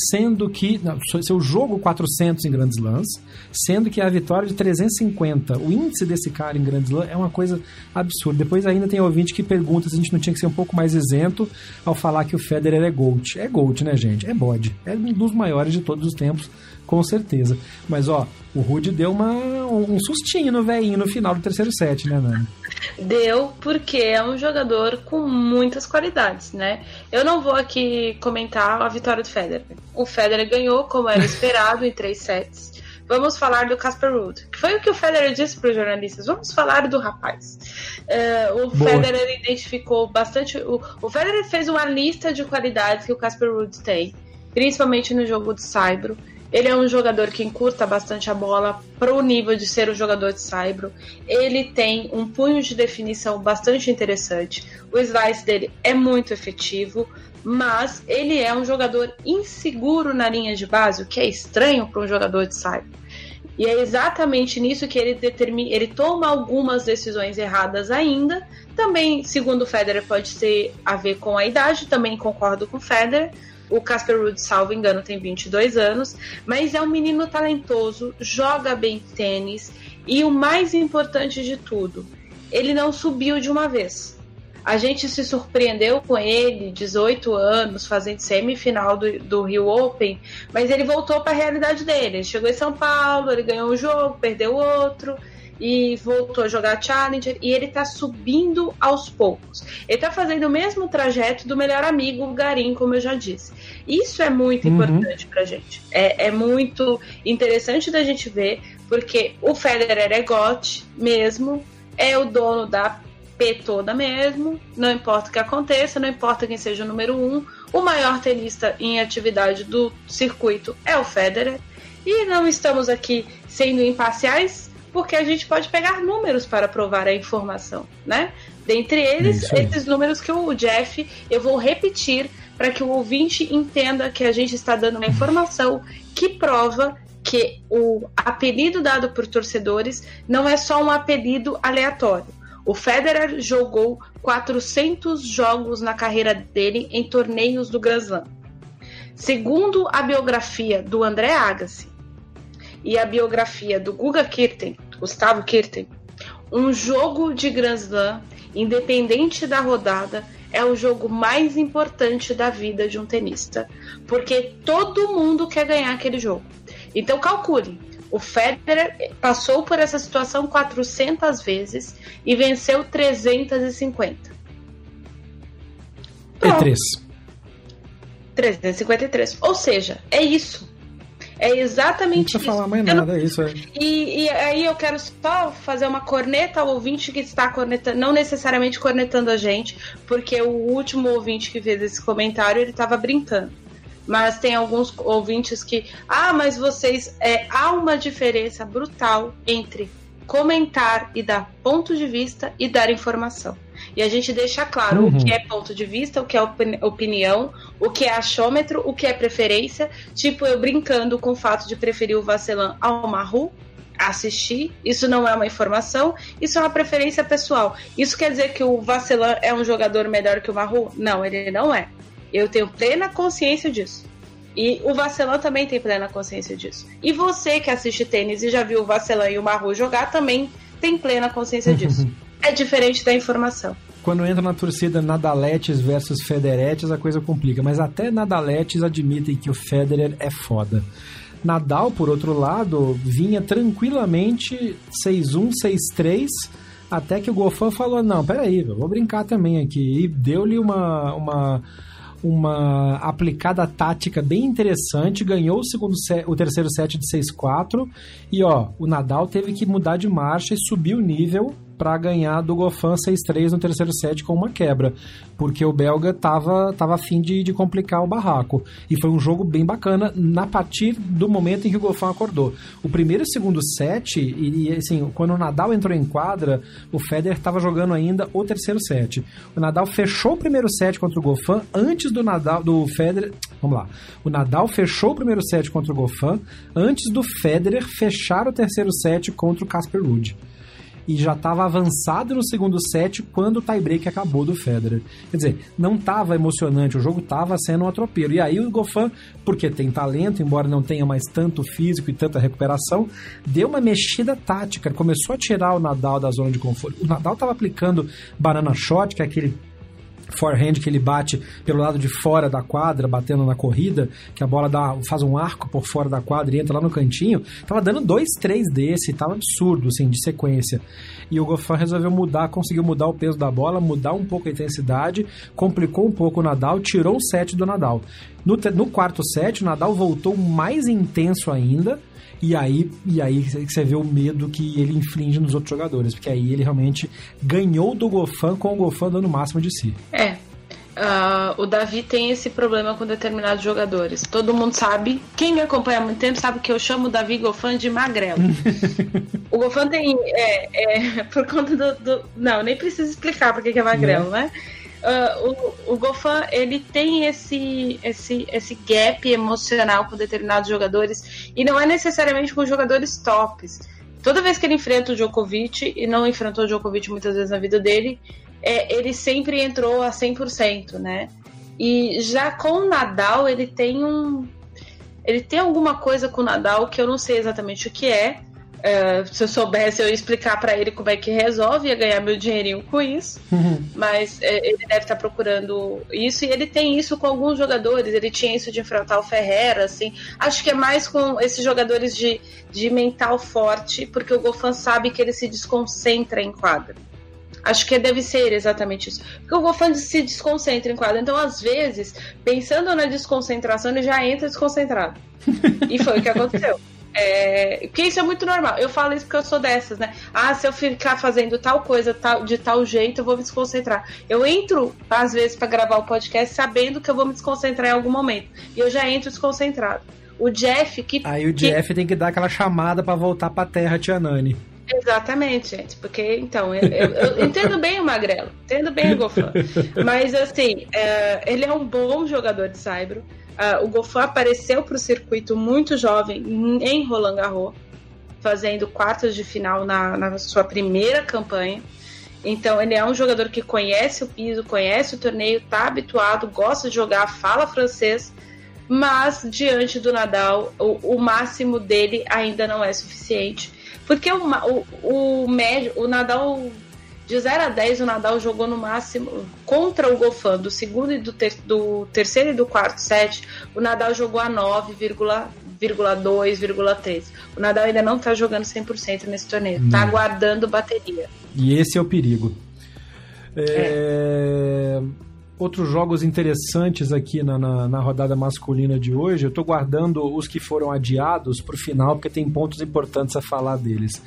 sendo que. Não, seu jogo 400 em Grand Slams, sendo que a vitória de 350. O índice desse cara em Grand Slam é uma coisa absurda. Depois ainda tem ouvinte que pergunta se a gente não tinha que ser um pouco mais isento ao falar que o Federer é GOAT. É GOAT, né, gente? É bode. É um dos maiores de todos os tempos com certeza. Mas, ó, o Rude deu uma, um sustinho no velhinho no final do terceiro set, né, Nani? Deu, porque é um jogador com muitas qualidades, né? Eu não vou aqui comentar a vitória do Federer. O Federer ganhou, como era esperado, em três sets. Vamos falar do Casper Ruud, foi o que o Federer disse para os jornalistas. Vamos falar do rapaz. Uh, o Boa. Federer identificou bastante. O, o Federer fez uma lista de qualidades que o Casper Ruud tem, principalmente no jogo de Saibro. Ele é um jogador que encurta bastante a bola para o nível de ser um jogador de saibro. Ele tem um punho de definição bastante interessante. O slice dele é muito efetivo, mas ele é um jogador inseguro na linha de base, o que é estranho para um jogador de saibro. E é exatamente nisso que ele determina, ele toma algumas decisões erradas ainda. Também, segundo o Federer, pode ter a ver com a idade, também concordo com o Federer o Casper Ruud, salvo engano, tem 22 anos, mas é um menino talentoso, joga bem tênis e o mais importante de tudo, ele não subiu de uma vez. A gente se surpreendeu com ele, 18 anos, fazendo semifinal do, do Rio Open, mas ele voltou para a realidade dele. Ele chegou em São Paulo, ele ganhou um jogo, perdeu outro e voltou a jogar Challenger e ele tá subindo aos poucos. Ele tá fazendo o mesmo trajeto do melhor amigo, o Garim, como eu já disse. Isso é muito uhum. importante pra gente. É, é muito interessante da gente ver, porque o Federer é GOT mesmo, é o dono da P toda mesmo, não importa o que aconteça, não importa quem seja o número um, o maior tenista em atividade do circuito é o Federer. E não estamos aqui sendo imparciais, porque a gente pode pegar números para provar a informação, né? Dentre eles, esses números que o Jeff, eu vou repetir para que o ouvinte entenda que a gente está dando uma informação que prova que o apelido dado por torcedores não é só um apelido aleatório. O Federer jogou 400 jogos na carreira dele em torneios do Grand Slam. Segundo a biografia do André Agassi e a biografia do Guga Kirten, Gustavo Kirten, um jogo de Grand Slam, independente da rodada, é o jogo mais importante da vida de um tenista, porque todo mundo quer ganhar aquele jogo. Então calcule, o Federer passou por essa situação 400 vezes e venceu 350. Pronto. 3. 353. Ou seja, é isso. É exatamente não isso. falar mais nada, não... é isso. É. E, e, aí eu quero só fazer uma corneta ao ouvinte que está cornetando, não necessariamente cornetando a gente, porque o último ouvinte que fez esse comentário, ele estava brincando. Mas tem alguns ouvintes que, ah, mas vocês, é, há uma diferença brutal entre comentar e dar ponto de vista e dar informação. E a gente deixa claro uhum. o que é ponto de vista, o que é opinião, o que é achômetro, o que é preferência. Tipo, eu brincando com o fato de preferir o Vacelan ao Maru, assistir, isso não é uma informação, isso é uma preferência pessoal. Isso quer dizer que o Vacelan é um jogador melhor que o Maru? Não, ele não é. Eu tenho plena consciência disso. E o Vacelan também tem plena consciência disso. E você que assiste tênis e já viu o Vacelan e o Maru jogar também tem plena consciência disso. [laughs] é diferente da informação. Quando entra na torcida Nadaletes versus Federetes, a coisa complica. Mas até Nadaletes admitem que o Federer é foda. Nadal, por outro lado, vinha tranquilamente 6-1, 6-3, até que o Gofan falou: Não, peraí, vou brincar também aqui. E deu-lhe uma, uma uma aplicada tática bem interessante, ganhou o, segundo set, o terceiro set de 6-4 e ó, o Nadal teve que mudar de marcha e subir o nível para ganhar do Goffin 6-3 no terceiro set com uma quebra, porque o belga tava, tava afim de, de complicar o barraco. E foi um jogo bem bacana na partir do momento em que o Goffin acordou. O primeiro e segundo set, e, e assim, quando o Nadal entrou em quadra, o Federer estava jogando ainda o terceiro set. O Nadal fechou o primeiro set contra o Goffin antes do Nadal do Federer. Vamos lá. O Nadal fechou o primeiro set contra o Goffin antes do Federer fechar o terceiro set contra o Casper Ruud e já estava avançado no segundo set quando o tiebreak acabou do Federer. Quer dizer, não estava emocionante, o jogo estava sendo um atropelo. E aí o Goffin, porque tem talento, embora não tenha mais tanto físico e tanta recuperação, deu uma mexida tática, começou a tirar o Nadal da zona de conforto. O Nadal estava aplicando banana shot, que é aquele forehand que ele bate pelo lado de fora da quadra, batendo na corrida, que a bola dá, faz um arco por fora da quadra e entra lá no cantinho, tava dando dois, três desse, tava absurdo, assim, de sequência. E o Goffin resolveu mudar, conseguiu mudar o peso da bola, mudar um pouco a intensidade, complicou um pouco o Nadal, tirou o set do Nadal. No, no quarto set, o Nadal voltou mais intenso ainda, e aí, e aí você vê o medo que ele inflige nos outros jogadores, porque aí ele realmente ganhou do Gofan com o Gofan dando o máximo de si. É, Uh, o Davi tem esse problema com determinados jogadores. Todo mundo sabe, quem me acompanha há muito tempo sabe que eu chamo o Davi Gofan de magrelo. [laughs] o Gofan tem. É, é, [laughs] por conta do, do, Não, nem preciso explicar porque que é magrelo, né? Uh, o, o Gofan ele tem esse, esse, esse gap emocional com determinados jogadores e não é necessariamente com jogadores tops. Toda vez que ele enfrenta o Djokovic, e não enfrentou o Djokovic muitas vezes na vida dele, é, ele sempre entrou a 100%, né? E já com o Nadal, ele tem um. Ele tem alguma coisa com o Nadal que eu não sei exatamente o que é, Uh, se eu soubesse, eu ia explicar para ele como é que resolve, ia ganhar meu dinheirinho com isso. Uhum. Mas é, ele deve estar tá procurando isso e ele tem isso com alguns jogadores. Ele tinha isso de enfrentar o Ferreira, assim. Acho que é mais com esses jogadores de, de mental forte, porque o Gofan sabe que ele se desconcentra em quadra. Acho que deve ser exatamente isso. Porque o Gofan se desconcentra em quadra. Então, às vezes, pensando na desconcentração, ele já entra desconcentrado. [laughs] e foi o que aconteceu. É, porque isso é muito normal. Eu falo isso porque eu sou dessas, né? Ah, se eu ficar fazendo tal coisa tal, de tal jeito, eu vou me desconcentrar. Eu entro, às vezes, para gravar o podcast sabendo que eu vou me desconcentrar em algum momento. E eu já entro desconcentrado. O Jeff que. Aí o Jeff que... tem que dar aquela chamada para voltar pra terra, Tia Nani. Exatamente, gente. Porque, então, eu, eu, eu entendo bem o Magrelo, entendo bem o Gofan. Mas, assim, é, ele é um bom jogador de Saibro. Uh, o Goffin apareceu para o circuito muito jovem em Roland Garros, fazendo quartas de final na, na sua primeira campanha. Então ele é um jogador que conhece o piso, conhece o torneio, está habituado, gosta de jogar, fala francês, mas diante do Nadal o, o máximo dele ainda não é suficiente, porque o, o, o médio, o Nadal de 0 a 10, o Nadal jogou no máximo contra o Gofan, do segundo e do, ter, do terceiro e do quarto set. O Nadal jogou a 9,2,3. O Nadal ainda não está jogando 100% nesse torneio, está aguardando bateria. E esse é o perigo. É... É... outros jogos interessantes aqui na, na, na, rodada masculina de hoje. Eu tô guardando os que foram adiados pro final, porque tem pontos importantes a falar deles.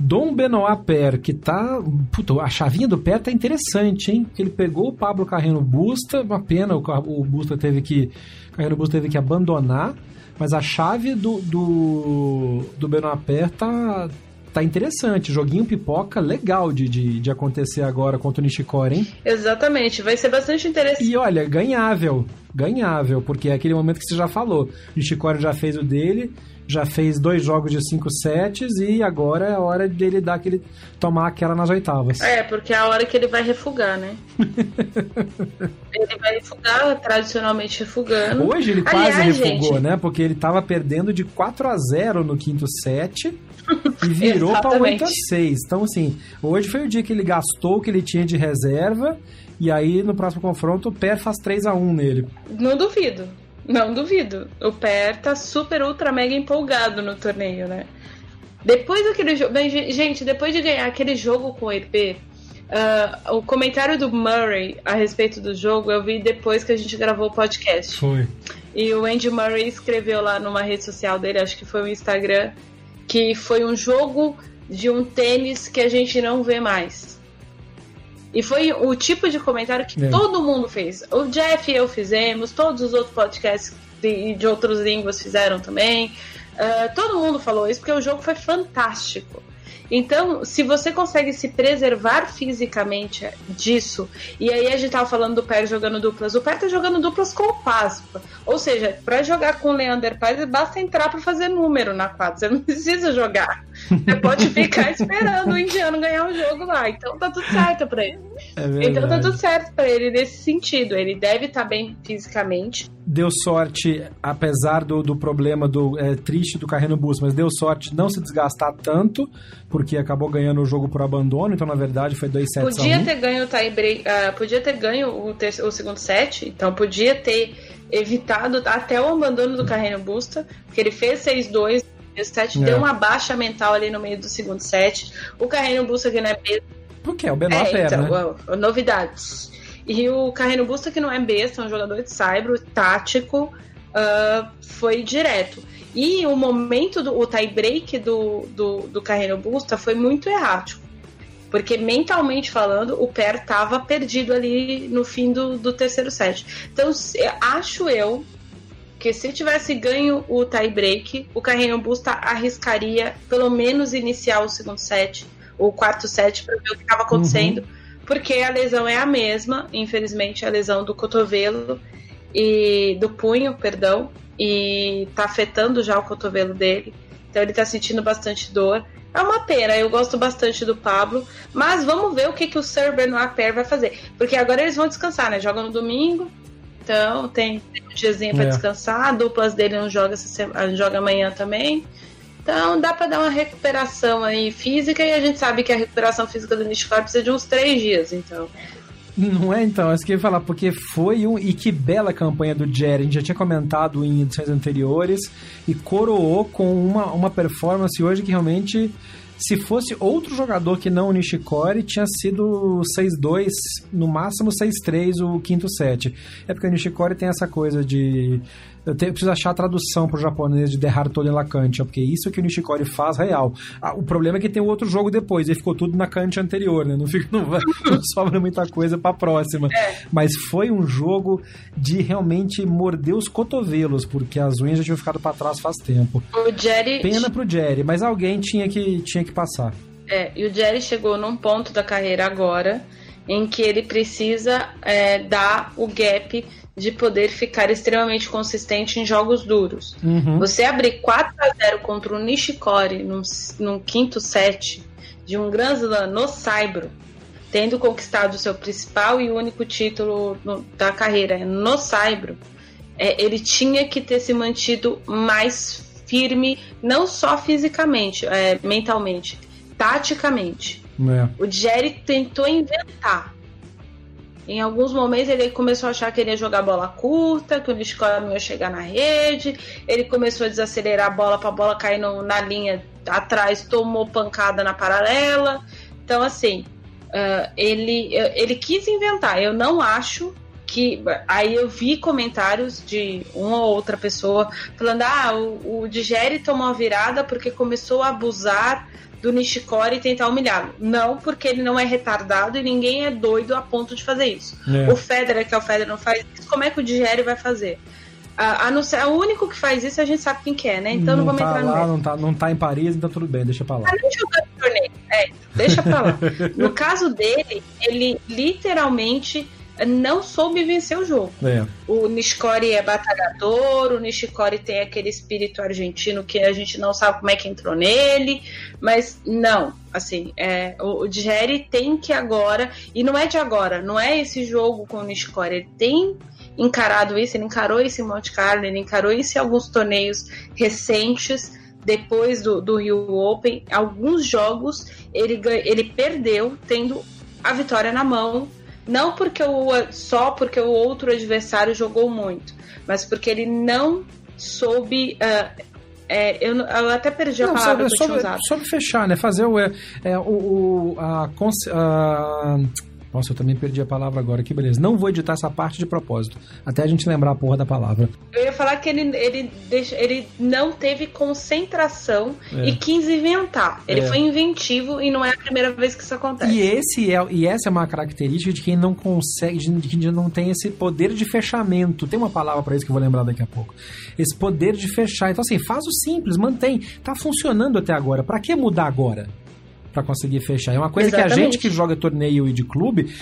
Dom Benoit Per, que tá. Puta, a chavinha do pé tá interessante, hein? Ele pegou o Pablo Carreno Busta, uma pena, o, o Busta teve que. O Carreno Busta teve que abandonar, mas a chave do, do, do Benoit Per tá, tá interessante. Joguinho pipoca legal de, de, de acontecer agora contra o Nishikori, hein? Exatamente, vai ser bastante interessante. E olha, ganhável. Ganhável, porque é aquele momento que você já falou. O Nishikori já fez o dele, já fez dois jogos de cinco sets e agora é a hora dele dar aquele tomar aquela nas oitavas. É, porque é a hora que ele vai refugar, né? [laughs] ele vai refugar, tradicionalmente refugando. Hoje ele quase Aliás, refugou, gente... né? Porque ele tava perdendo de 4 a 0 no quinto set [laughs] e virou para 8 a 6. Então assim, hoje foi o dia que ele gastou o que ele tinha de reserva e aí no próximo confronto o Pé faz 3 a 1 nele. Não duvido. Não duvido. O Per tá super, ultra, mega empolgado no torneio, né? Depois daquele jogo. Gente, depois de ganhar aquele jogo com o EP, uh, ah, o comentário do Murray a respeito do jogo eu vi depois que a gente gravou o podcast. Foi. E o Andy Murray escreveu lá numa rede social dele, acho que foi o Instagram, que foi um jogo de um tênis que a gente não vê mais. E foi o tipo de comentário que é. todo mundo fez. O Jeff e eu fizemos, todos os outros podcasts de, de outras línguas fizeram também. Uh, todo mundo falou isso porque o jogo foi fantástico. Então, se você consegue se preservar fisicamente disso, e aí a gente tava falando do Pé jogando duplas, o Pé tá jogando duplas com o Páscoa. Ou seja, para jogar com o Leander Paes, basta entrar para fazer número na quadra. Você não precisa jogar. Você pode ficar esperando o indiano ganhar o jogo lá. Então tá tudo certo pra ele. É então tá tudo certo pra ele nesse sentido. Ele deve estar tá bem fisicamente. Deu sorte, apesar do, do problema do é, triste do Carreno Bus, mas deu sorte não se desgastar tanto, porque acabou ganhando o jogo por abandono, então na verdade foi 2 sets Podia ter ganho o tie break, uh, podia ter ganho o, ter, o segundo set, então podia ter evitado até o abandono do Carreno Busta, porque ele fez 6-2 o set é. deu uma baixa mental ali no meio do segundo set. O Carreno Busta que não é besta. Por quê? É o menor é, então, né? novidades. E o Carreno Busta que não é besta, é um jogador de cyber, tático, uh, foi direto. E o momento do o tie break do, do, do Carreno Busta foi muito errático. Porque mentalmente falando, o Per tava perdido ali no fim do, do terceiro set. Então, acho eu que se tivesse ganho o tie break, o Carreiro Busta arriscaria pelo menos iniciar o segundo set, o quarto set, para ver o que estava acontecendo, uhum. porque a lesão é a mesma, infelizmente, a lesão do cotovelo e do punho, perdão, e tá afetando já o cotovelo dele. Então ele tá sentindo bastante dor. É uma pena, eu gosto bastante do Pablo, mas vamos ver o que, que o Sir Benoit Paire vai fazer. Porque agora eles vão descansar, né? Jogam no domingo, então tem, tem um diazinho para é. descansar. A duplas dele não joga, semana, joga amanhã também. Então dá para dar uma recuperação aí física e a gente sabe que a recuperação física do Nishikori precisa de uns três dias, então. Não é então, é isso que eu ia falar, porque foi um. E que bela campanha do Jerry, a gente já tinha comentado em edições anteriores, e coroou com uma, uma performance hoje que realmente se fosse outro jogador que não o Nishikori, tinha sido 6-2, no máximo 6-3 o quinto set. É porque o Nishikori tem essa coisa de eu, tenho, eu preciso achar a tradução pro japonês de Derrar todo em la cancha, porque isso que o Nishikori faz real. Ah, o problema é que tem outro jogo depois, e ficou tudo na cancha anterior, né? Não, fica, não, [laughs] não sobra muita coisa pra próxima. É. Mas foi um jogo de realmente morder os cotovelos, porque as unhas já tinham ficado para trás faz tempo. O Jerry... Pena pro Jerry, mas alguém tinha que, tinha que passar. É, e o Jerry chegou num ponto da carreira agora em que ele precisa é, dar o gap de poder ficar extremamente consistente em jogos duros. Uhum. Você abrir 4 a 0 contra o Nishikori num, num quinto set de um Grand Slam no Saibro, tendo conquistado o seu principal e único título no, da carreira no Saibro, é, ele tinha que ter se mantido mais firme, não só fisicamente, é, mentalmente, taticamente. É. O Jerry tentou inventar. Em alguns momentos ele começou a achar que ele ia jogar bola curta, que o não ia chegar na rede. Ele começou a desacelerar a bola para a bola cair no, na linha atrás, tomou pancada na paralela. Então, assim, uh, ele, ele quis inventar. Eu não acho que aí eu vi comentários de uma ou outra pessoa falando: ah, o, o Digeri tomou a virada porque começou a abusar do Nishikori e tentar humilhá-lo. Não, porque ele não é retardado e ninguém é doido a ponto de fazer isso. É. O Federer, que é o Federer, não faz isso. Como é que o Digeri vai fazer? A, a não ser, o único que faz isso a gente sabe quem que é, né? Então não, não vamos tá entrar lá, no não tá, não tá em Paris, então tudo bem, deixa pra lá. Ah, jogar torneio. É, deixa pra lá. [laughs] no caso dele, ele literalmente não soube vencer o jogo. É. O Nishikori é batalhador, o Nishikori tem aquele espírito argentino que a gente não sabe como é que entrou nele, mas não, assim, é, o, o Jerry tem que agora, e não é de agora, não é esse jogo com o Nishikori, ele tem encarado isso, ele encarou isso em Monte Carlo, ele encarou isso em alguns torneios recentes, depois do, do Rio Open, alguns jogos ele, ele perdeu tendo a vitória na mão não porque o, só porque o outro adversário jogou muito, mas porque ele não soube. Uh, é, eu, eu, até perdi não, a palavra sobre, que eu tinha usado. Sobre fechar, né? Fazer o, é, é o, o a, a nossa, eu também perdi a palavra agora, que beleza. Não vou editar essa parte de propósito, até a gente lembrar a porra da palavra. Eu ia falar que ele, ele, deixa, ele não teve concentração é. e quis inventar. Ele é. foi inventivo e não é a primeira vez que isso acontece. E, esse é, e essa é uma característica de quem não consegue, de quem não tem esse poder de fechamento. Tem uma palavra para isso que eu vou lembrar daqui a pouco. Esse poder de fechar. Então, assim, faz o simples, mantém. Tá funcionando até agora. Para que mudar agora? Para conseguir fechar. É uma coisa Exatamente. que a gente que joga torneio e de clube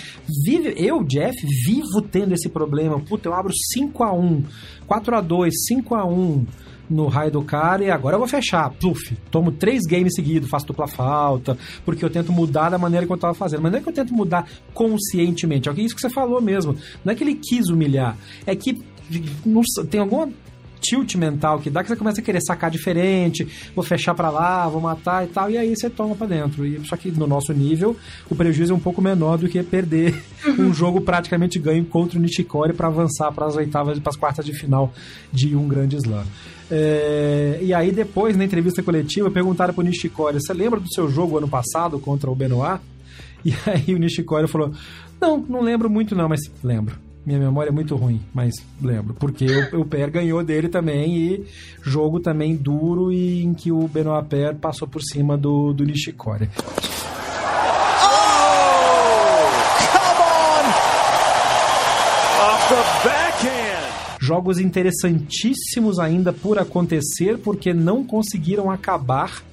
vive, eu, Jeff, vivo tendo esse problema. Puta, eu abro 5 a 1, 4 a 2, 5 a 1 no raio do cara e agora eu vou fechar. Pluf, tomo três games seguidos, faço dupla falta, porque eu tento mudar da maneira que eu tava fazendo. Mas não é que eu tento mudar conscientemente, é isso que você falou mesmo. Não é que ele quis humilhar, é que não, tem alguma tilt mental que dá que você começa a querer sacar diferente, vou fechar para lá, vou matar e tal, e aí você toma para dentro. E só que no nosso nível, o prejuízo é um pouco menor do que perder um jogo praticamente ganho contra o Nishikori para avançar para as oitavas, para as quartas de final de um grande slam. É, e aí depois, na entrevista coletiva, perguntaram pro Nishikori, você lembra do seu jogo ano passado contra o Benoit? E aí o Nishikori falou, não, não lembro muito não, mas lembro. Minha memória é muito ruim, mas lembro. Porque o, o ganhou dele também e jogo também duro e em que o Benoit Per passou por cima do, do Nishikori. Jogos interessantíssimos ainda por acontecer, porque não conseguiram acabar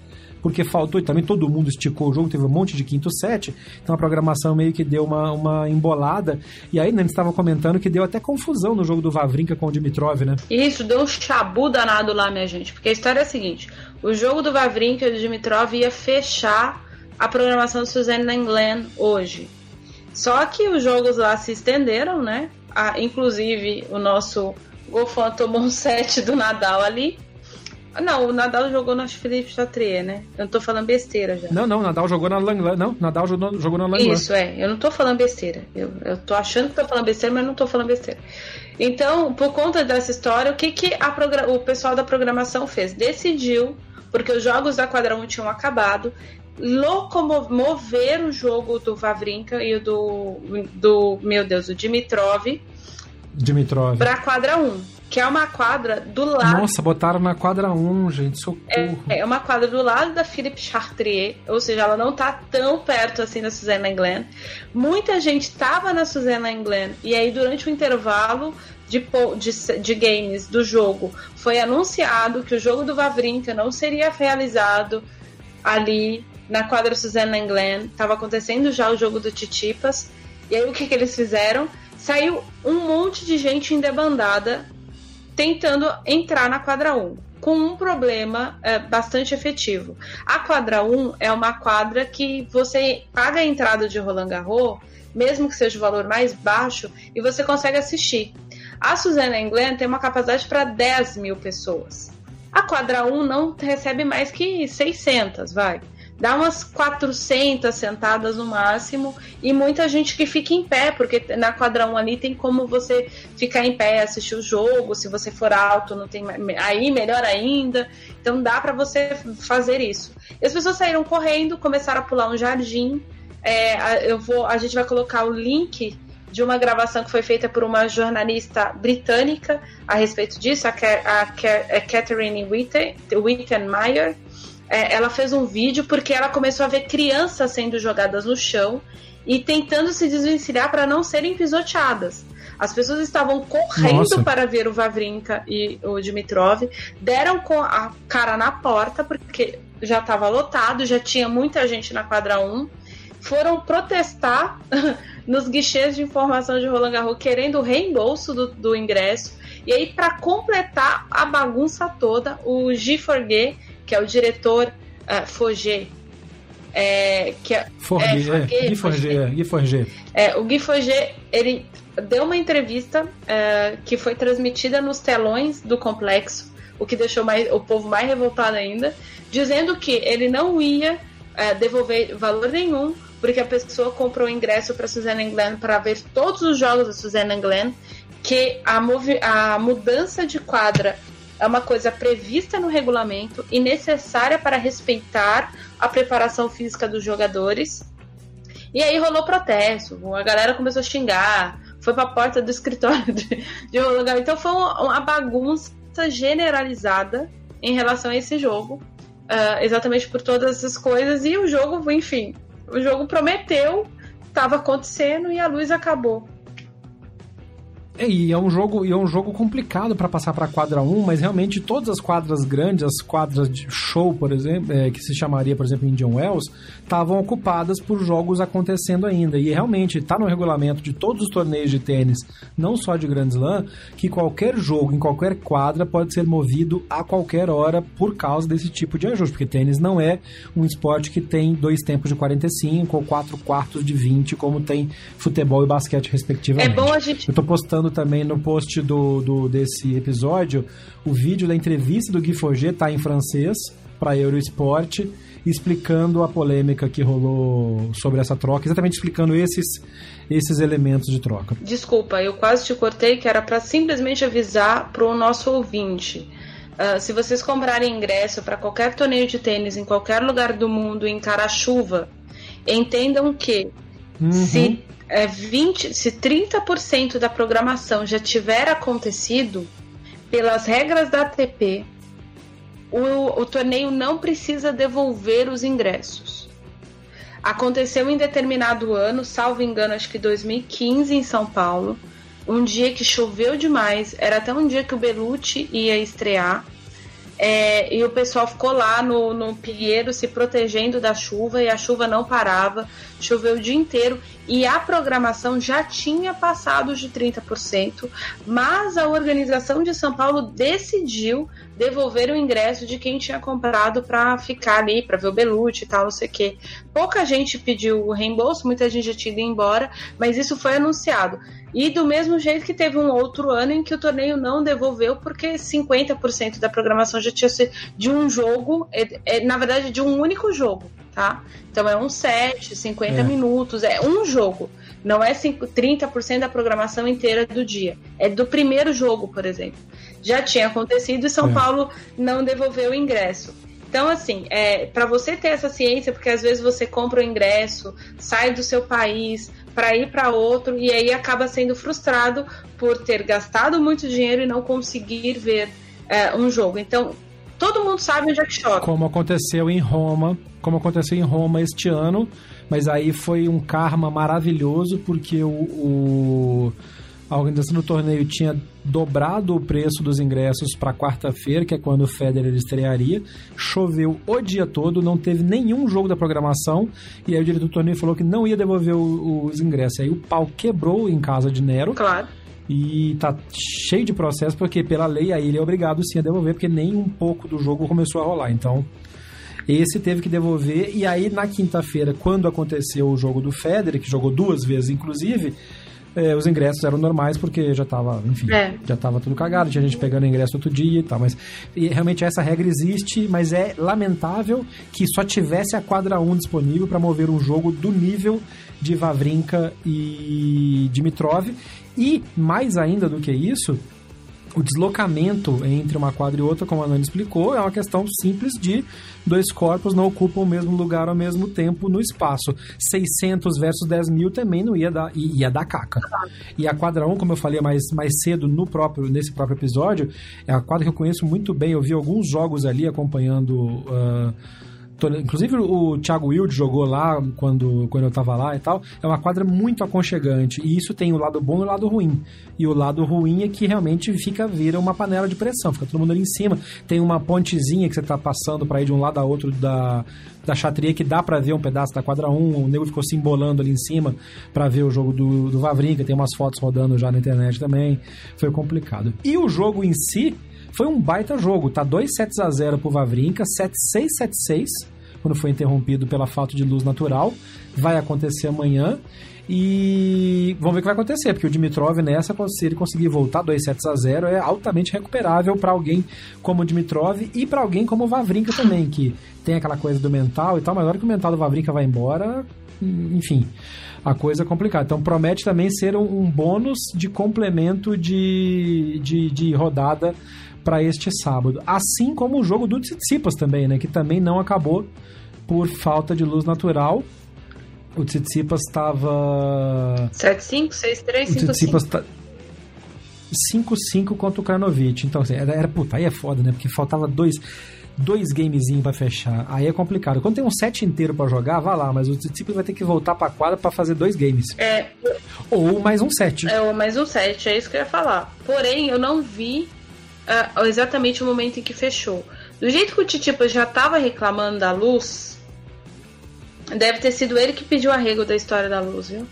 porque faltou, e também todo mundo esticou o jogo, teve um monte de quinto set, então a programação meio que deu uma, uma embolada. E aí, né, eles estavam comentando que deu até confusão no jogo do Vavrinka com o Dimitrov, né? Isso, deu um chabu danado lá, minha gente, porque a história é a seguinte: o jogo do Vavrinka e do Dimitrov ia fechar a programação do Suzanne Glenn hoje. Só que os jogos lá se estenderam, né? Ah, inclusive o nosso Golfan tomou um [laughs] set do Nadal ali. Não, o Nadal jogou na Felipe Chatrier, né? Eu não tô falando besteira já. Não, não, o Nadal jogou na Langlan. Não, Nadal jogou, jogou na Langlan. Isso, é. Eu não tô falando besteira. Eu, eu tô achando que tô falando besteira, mas não tô falando besteira. Então, por conta dessa história, o que, que a o pessoal da programação fez? Decidiu, porque os jogos da Quadra 1 tinham acabado, locomover o jogo do Vavrinka e o do, do meu Deus, o Dimitrov, Dimitrov. pra Quadra 1 que é uma quadra do lado. Nossa, botaram na quadra 1, gente, socorro. É, é uma quadra do lado da Philippe Chartrier, ou seja, ela não tá tão perto assim da Suzanne Glenn. Muita gente tava na Suzanne Glenn, e aí durante o intervalo de, de, de, games do jogo foi anunciado que o jogo do Vavrinka não seria realizado ali na quadra Suzanne Glenn. Tava acontecendo já o jogo do Titipas. E aí o que, que eles fizeram? Saiu um monte de gente em debandada tentando entrar na quadra 1, com um problema é, bastante efetivo. A quadra 1 é uma quadra que você paga a entrada de Roland Garros, mesmo que seja o valor mais baixo, e você consegue assistir. A Suzana England tem uma capacidade para 10 mil pessoas. A quadra 1 não recebe mais que 600, vai dá umas 400 sentadas no máximo e muita gente que fica em pé, porque na quadrão ali tem como você ficar em pé, assistir o jogo, se você for alto, não tem aí melhor ainda. Então dá para você fazer isso. E as pessoas saíram correndo, começaram a pular um jardim. É, eu vou, a gente vai colocar o link de uma gravação que foi feita por uma jornalista britânica a respeito disso, a, Catherine Wittenmeyer é, ela fez um vídeo porque ela começou a ver crianças sendo jogadas no chão e tentando se desvencilhar para não serem pisoteadas. As pessoas estavam correndo Nossa. para ver o Vavrinka e o Dimitrov, deram com a cara na porta, porque já estava lotado, já tinha muita gente na quadra 1. Foram protestar [laughs] nos guichês de informação de Roland Garros, querendo o reembolso do, do ingresso. E aí, para completar a bagunça toda, o G4G que é o diretor uh, Foget, é, que é, Forget, é, Forget, Guy Forget, Guy Forget. É, o Guy Forget, ele deu uma entrevista é, que foi transmitida nos telões do complexo, o que deixou mais, o povo mais revoltado ainda, dizendo que ele não ia é, devolver valor nenhum, porque a pessoa comprou ingresso para Suzanne Glenn para ver todos os jogos da Suzanne Glenn, que a, a mudança de quadra é uma coisa prevista no regulamento e necessária para respeitar a preparação física dos jogadores. E aí rolou protesto, a galera começou a xingar, foi para a porta do escritório [laughs] de, de um lugar. Então foi uma, bagunça generalizada em relação a esse jogo, uh, exatamente por todas essas coisas. E o jogo, enfim, o jogo prometeu, estava acontecendo e a luz acabou. É, e é um jogo, e é um jogo complicado para passar para quadra 1, mas realmente todas as quadras grandes, as quadras de show, por exemplo, é, que se chamaria, por exemplo, Indian Wells, estavam ocupadas por jogos acontecendo ainda. E realmente está no regulamento de todos os torneios de tênis, não só de Grand Slam, que qualquer jogo em qualquer quadra pode ser movido a qualquer hora por causa desse tipo de ajuste, porque tênis não é um esporte que tem dois tempos de 45 ou quatro quartos de 20, como tem futebol e basquete respectivamente. É bom a gente Eu tô postando também no post do, do desse episódio o vídeo da entrevista do Gui Forget, tá em francês, para Eurosport, explicando a polêmica que rolou sobre essa troca, exatamente explicando esses, esses elementos de troca. Desculpa, eu quase te cortei, que era para simplesmente avisar para o nosso ouvinte. Uh, se vocês comprarem ingresso para qualquer torneio de tênis em qualquer lugar do mundo em cara chuva, entendam que uhum. se é 20, se 30% da programação já tiver acontecido, pelas regras da ATP, o, o torneio não precisa devolver os ingressos. Aconteceu em determinado ano, salvo engano, acho que 2015 em São Paulo, um dia que choveu demais, era até um dia que o Belucci ia estrear. É, e o pessoal ficou lá no, no Pinheiro se protegendo da chuva e a chuva não parava, choveu o dia inteiro e a programação já tinha passado de 30%, mas a organização de São Paulo decidiu devolver o ingresso de quem tinha comprado para ficar ali, para ver o Belucci e tal, não sei o quê. Pouca gente pediu o reembolso, muita gente já tinha ido embora, mas isso foi anunciado. E do mesmo jeito que teve um outro ano em que o torneio não devolveu, porque 50% da programação já tinha sido de um jogo, é, é, na verdade, de um único jogo tá? Então é um set, 50 é. minutos, é um jogo. Não é 5, 30% da programação inteira do dia. É do primeiro jogo, por exemplo. Já tinha acontecido e São é. Paulo não devolveu o ingresso. Então, assim, é, para você ter essa ciência, porque às vezes você compra o ingresso, sai do seu país para ir para outro e aí acaba sendo frustrado por ter gastado muito dinheiro e não conseguir ver é, um jogo. Então, todo mundo sabe onde é que chove. Como aconteceu em Roma como aconteceu em Roma este ano, mas aí foi um karma maravilhoso porque o, o a organização do torneio tinha dobrado o preço dos ingressos para quarta-feira, que é quando o Federer estrearia. Choveu o dia todo, não teve nenhum jogo da programação. E aí o diretor do torneio falou que não ia devolver o, os ingressos. Aí o pau quebrou em casa de Nero. Claro. E tá cheio de processo, porque pela lei aí ele é obrigado sim a devolver, porque nem um pouco do jogo começou a rolar. Então esse teve que devolver, e aí na quinta-feira, quando aconteceu o jogo do Federer, que jogou duas vezes inclusive, é, os ingressos eram normais porque já tava, enfim, é. já tava tudo cagado, tinha gente pegando ingresso outro dia e tal, mas e realmente essa regra existe, mas é lamentável que só tivesse a quadra 1 disponível para mover um jogo do nível de Vavrinka e Dimitrov, e mais ainda do que isso, o deslocamento entre uma quadra e outra, como a Nani explicou, é uma questão simples de dois corpos não ocupam o mesmo lugar ao mesmo tempo no espaço. 600 versus 10 mil também não ia dar, ia dar caca. E a quadra 1, como eu falei mais, mais cedo no próprio, nesse próprio episódio, é a quadra que eu conheço muito bem. Eu vi alguns jogos ali acompanhando. Uh, Inclusive o Thiago Wilde jogou lá quando, quando eu tava lá e tal. É uma quadra muito aconchegante. E isso tem o lado bom e o lado ruim. E o lado ruim é que realmente fica, vira uma panela de pressão. Fica todo mundo ali em cima. Tem uma pontezinha que você tá passando para ir de um lado a outro da, da chatria que dá para ver um pedaço da quadra 1. O nego ficou se embolando ali em cima para ver o jogo do, do Vavrinca. Tem umas fotos rodando já na internet também. Foi complicado. E o jogo em si foi um baita jogo, tá 2 sets a 0 pro Vavrinka, 7-6, 7-6, quando foi interrompido pela falta de luz natural. Vai acontecer amanhã. E vamos ver o que vai acontecer, porque o Dimitrov nessa, se ele conseguir voltar 2 sets a 0, é altamente recuperável para alguém como o Dimitrov e para alguém como o Vavrinka também, que tem aquela coisa do mental e tal, mas na hora que o mental do Vavrinka vai embora, enfim, a coisa é complicada. Então promete também ser um, um bônus de complemento de, de, de rodada para este sábado. Assim como o jogo do Tsitsipas também, né? Que também não acabou por falta de luz natural. O Tsitsipas estava... 7-5, 6-3, 5-5. O Tsitsipas tá... 5-5 contra o Karnovic. Então, assim, era, era, puta, aí é foda, né? Porque faltava dois, dois gamezinhos para fechar. Aí é complicado. Quando tem um set inteiro para jogar, vá lá, mas o Tsitsipas vai ter que voltar pra quadra para fazer dois games. É. Ou mais um set. É, ou mais um set, é isso que eu ia falar. Porém, eu não vi uh, exatamente o momento em que fechou. Do jeito que o Titipa já estava reclamando da luz, deve ter sido ele que pediu arrego da história da luz, viu?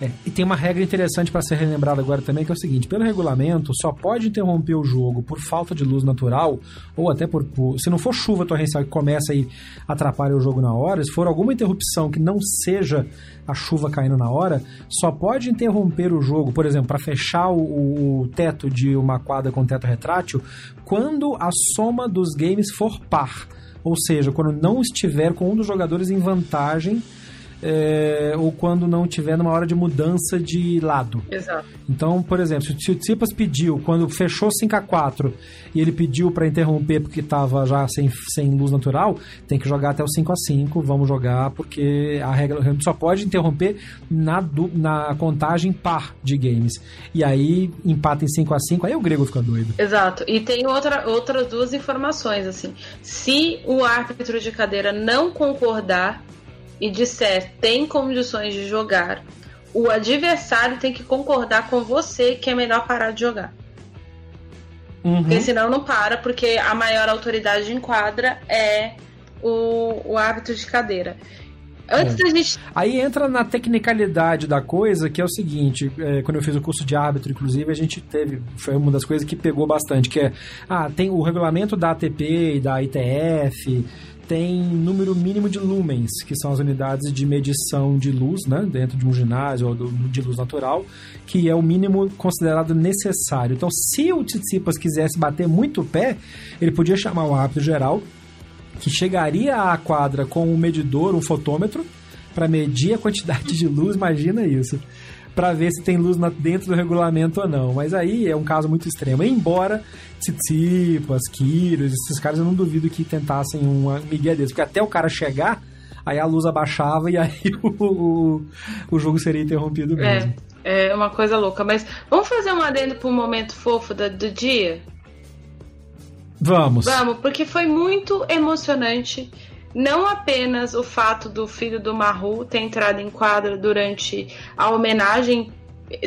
É, e tem uma regra interessante para ser relembrada agora também, que é o seguinte: pelo regulamento, só pode interromper o jogo por falta de luz natural, ou até por. por se não for chuva torrencial que começa e atrapalha o jogo na hora, se for alguma interrupção que não seja a chuva caindo na hora, só pode interromper o jogo, por exemplo, para fechar o, o, teto de uma quadra com teto retrátil, quando a soma dos games for par. Ou seja, quando não estiver com um dos jogadores em vantagem é, ou quando não tiver numa hora de mudança de lado. Exato. Então, por exemplo, se o Tsipas pediu, quando fechou 5 a 4 e ele pediu para interromper porque estava já sem, sem luz natural, tem que jogar até o 5 a 5 vamos jogar porque a regra só pode interromper na, na contagem par de games. E aí empata em 5 a 5 aí o grego fica doido. Exato. E tem outra, outras duas informações, assim. Se o árbitro de cadeira não concordar e disser tem condições de jogar, o adversário tem que concordar com você que é melhor parar de jogar. Uhum. Porque senão não para, porque a maior autoridade em quadra é o, o árbitro de cadeira. Antes é. da gente. Aí entra na tecnicalidade da coisa, que é o seguinte: é, quando eu fiz o curso de árbitro, inclusive, a gente teve. Foi uma das coisas que pegou bastante, que é. Ah, tem o regulamento da ATP e da ITF tem número mínimo de lumens, que são as unidades de medição de luz, né, dentro de um ginásio ou de luz natural, que é o mínimo considerado necessário. Então, se o Tsitsipas quisesse bater muito pé, ele podia chamar o árbitro geral, que chegaria à quadra com um medidor, um fotômetro, para medir a quantidade de luz, imagina isso para ver se tem luz na, dentro do regulamento ou não. Mas aí é um caso muito extremo. Embora Tsitsipas, Kiros, esses caras eu não duvido que tentassem uma migué deles, porque até o cara chegar, aí a luz abaixava e aí [laughs] o, o, o jogo seria interrompido é, mesmo. É, é uma coisa louca. Mas vamos fazer um adendo para um momento fofo do, do dia? Vamos. Vamos, porque foi muito emocionante não apenas o fato do filho do Maru ter entrado em quadro durante a homenagem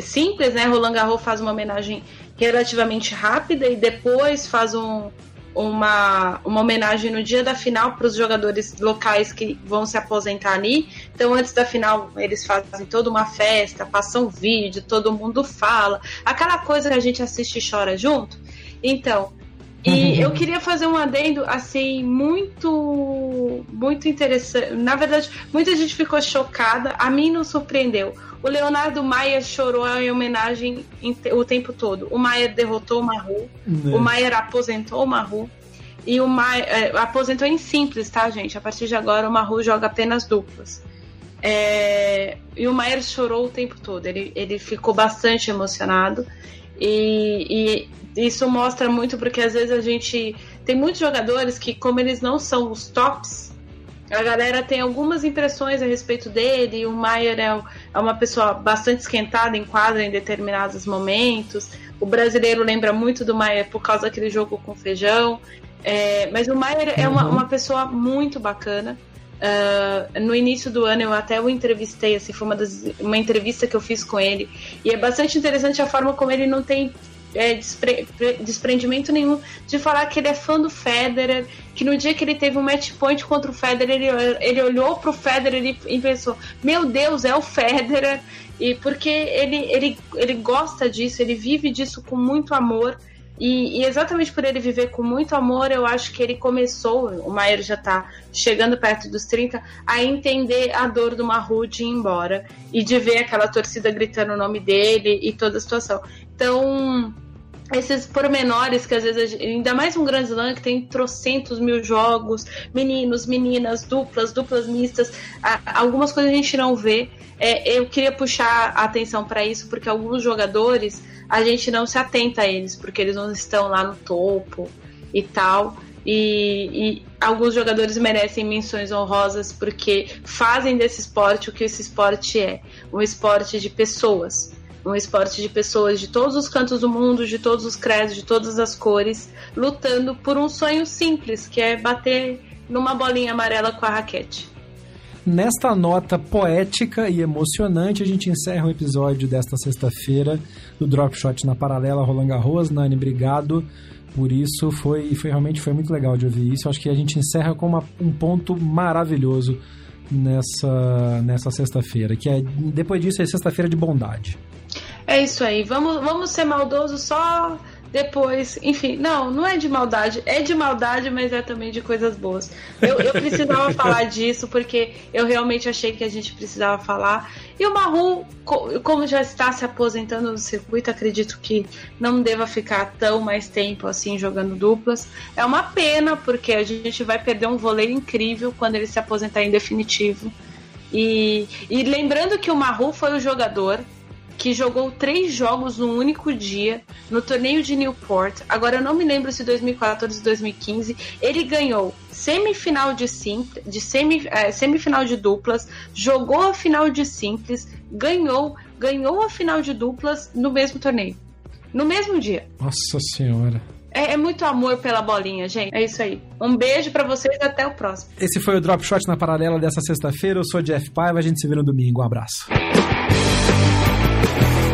simples, né? Roland Garros faz uma homenagem relativamente rápida e depois faz um, uma, uma homenagem no dia da final para os jogadores locais que vão se aposentar ali. Então, antes da final, eles fazem toda uma festa, passam vídeo, todo mundo fala, aquela coisa que a gente assiste e chora junto. Então, e [laughs] eu queria fazer um adendo assim muito muito interessante. Na verdade, muita gente ficou chocada, a mim não surpreendeu. O Leonardo Maia chorou em homenagem o tempo todo. O Maia derrotou o Maru, o Maia aposentou o Maru e o Maia é, aposentou em simples, tá, gente? A partir de agora o Maru joga apenas duplas. É, e o Maier chorou o tempo todo, ele, ele ficou bastante emocionado. E, e isso mostra muito porque às vezes a gente tem muitos jogadores que, como eles não são os tops, a galera tem algumas impressões a respeito dele. O Maier é, é uma pessoa bastante esquentada em quadra em determinados momentos. O brasileiro lembra muito do Maier por causa daquele jogo com feijão. É, mas o Maier é uma, uhum. uma pessoa muito bacana. Uh, no início do ano eu até o entrevistei, assim, foi uma, das, uma entrevista que eu fiz com ele. E é bastante interessante a forma como ele não tem é, despre, desprendimento nenhum de falar que ele é fã do Federer, que no dia que ele teve um match point contra o Federer, ele, ele olhou pro Federer e, pensou, meu Deus, é o Federer. E porque ele, ele, ele gosta disso, ele vive disso com muito amor. E, e, exatamente por ele viver com muito amor, eu acho que ele começou, o Maier já está chegando perto dos 30, a entender a dor do Mahu de ir embora e de ver aquela torcida gritando o nome dele e toda a situação. Então, esses pormenores que às vezes, ainda mais um grande slam que tem trocentos mil jogos, meninos, meninas, duplas, duplas mistas, algumas coisas a gente não vê. É, eu queria puxar a atenção para isso, porque alguns jogadores a gente não se atenta a eles, porque eles não estão lá no topo e tal. E, e, alguns jogadores merecem menções honrosas porque fazem desse esporte o que esse esporte é um esporte de pessoas. Um esporte de pessoas de todos os cantos do mundo, de todos os credos, de todas as cores, lutando por um sonho simples, que é bater numa bolinha amarela com a raquete. Nesta nota poética e emocionante, a gente encerra o episódio desta sexta-feira do Drop Shot na Paralela Roland Garros. Nani, obrigado por isso. Foi, foi realmente foi muito legal de ouvir isso. Acho que a gente encerra com uma, um ponto maravilhoso nessa, nessa sexta-feira, que é depois disso é sexta-feira de bondade. É isso aí. Vamos, vamos ser maldosos só depois, enfim, não, não é de maldade, é de maldade, mas é também de coisas boas. Eu, eu precisava [laughs] falar disso porque eu realmente achei que a gente precisava falar. E o Maru, como já está se aposentando no circuito, acredito que não deva ficar tão mais tempo assim jogando duplas. É uma pena porque a gente vai perder um vôlei incrível quando ele se aposentar em definitivo. E, e lembrando que o Maru foi o jogador que jogou três jogos num único dia no torneio de Newport. Agora eu não me lembro se 2014 ou 2015. Ele ganhou semifinal de simples, de semi, é, semifinal de duplas, jogou a final de simples, ganhou, ganhou a final de duplas no mesmo torneio. No mesmo dia. Nossa senhora. É, é, muito amor pela bolinha, gente. É isso aí. Um beijo para vocês e até o próximo. Esse foi o Drop Shot na paralela dessa sexta-feira. Eu sou Jeff Paiva, a gente se vê no domingo. Um abraço.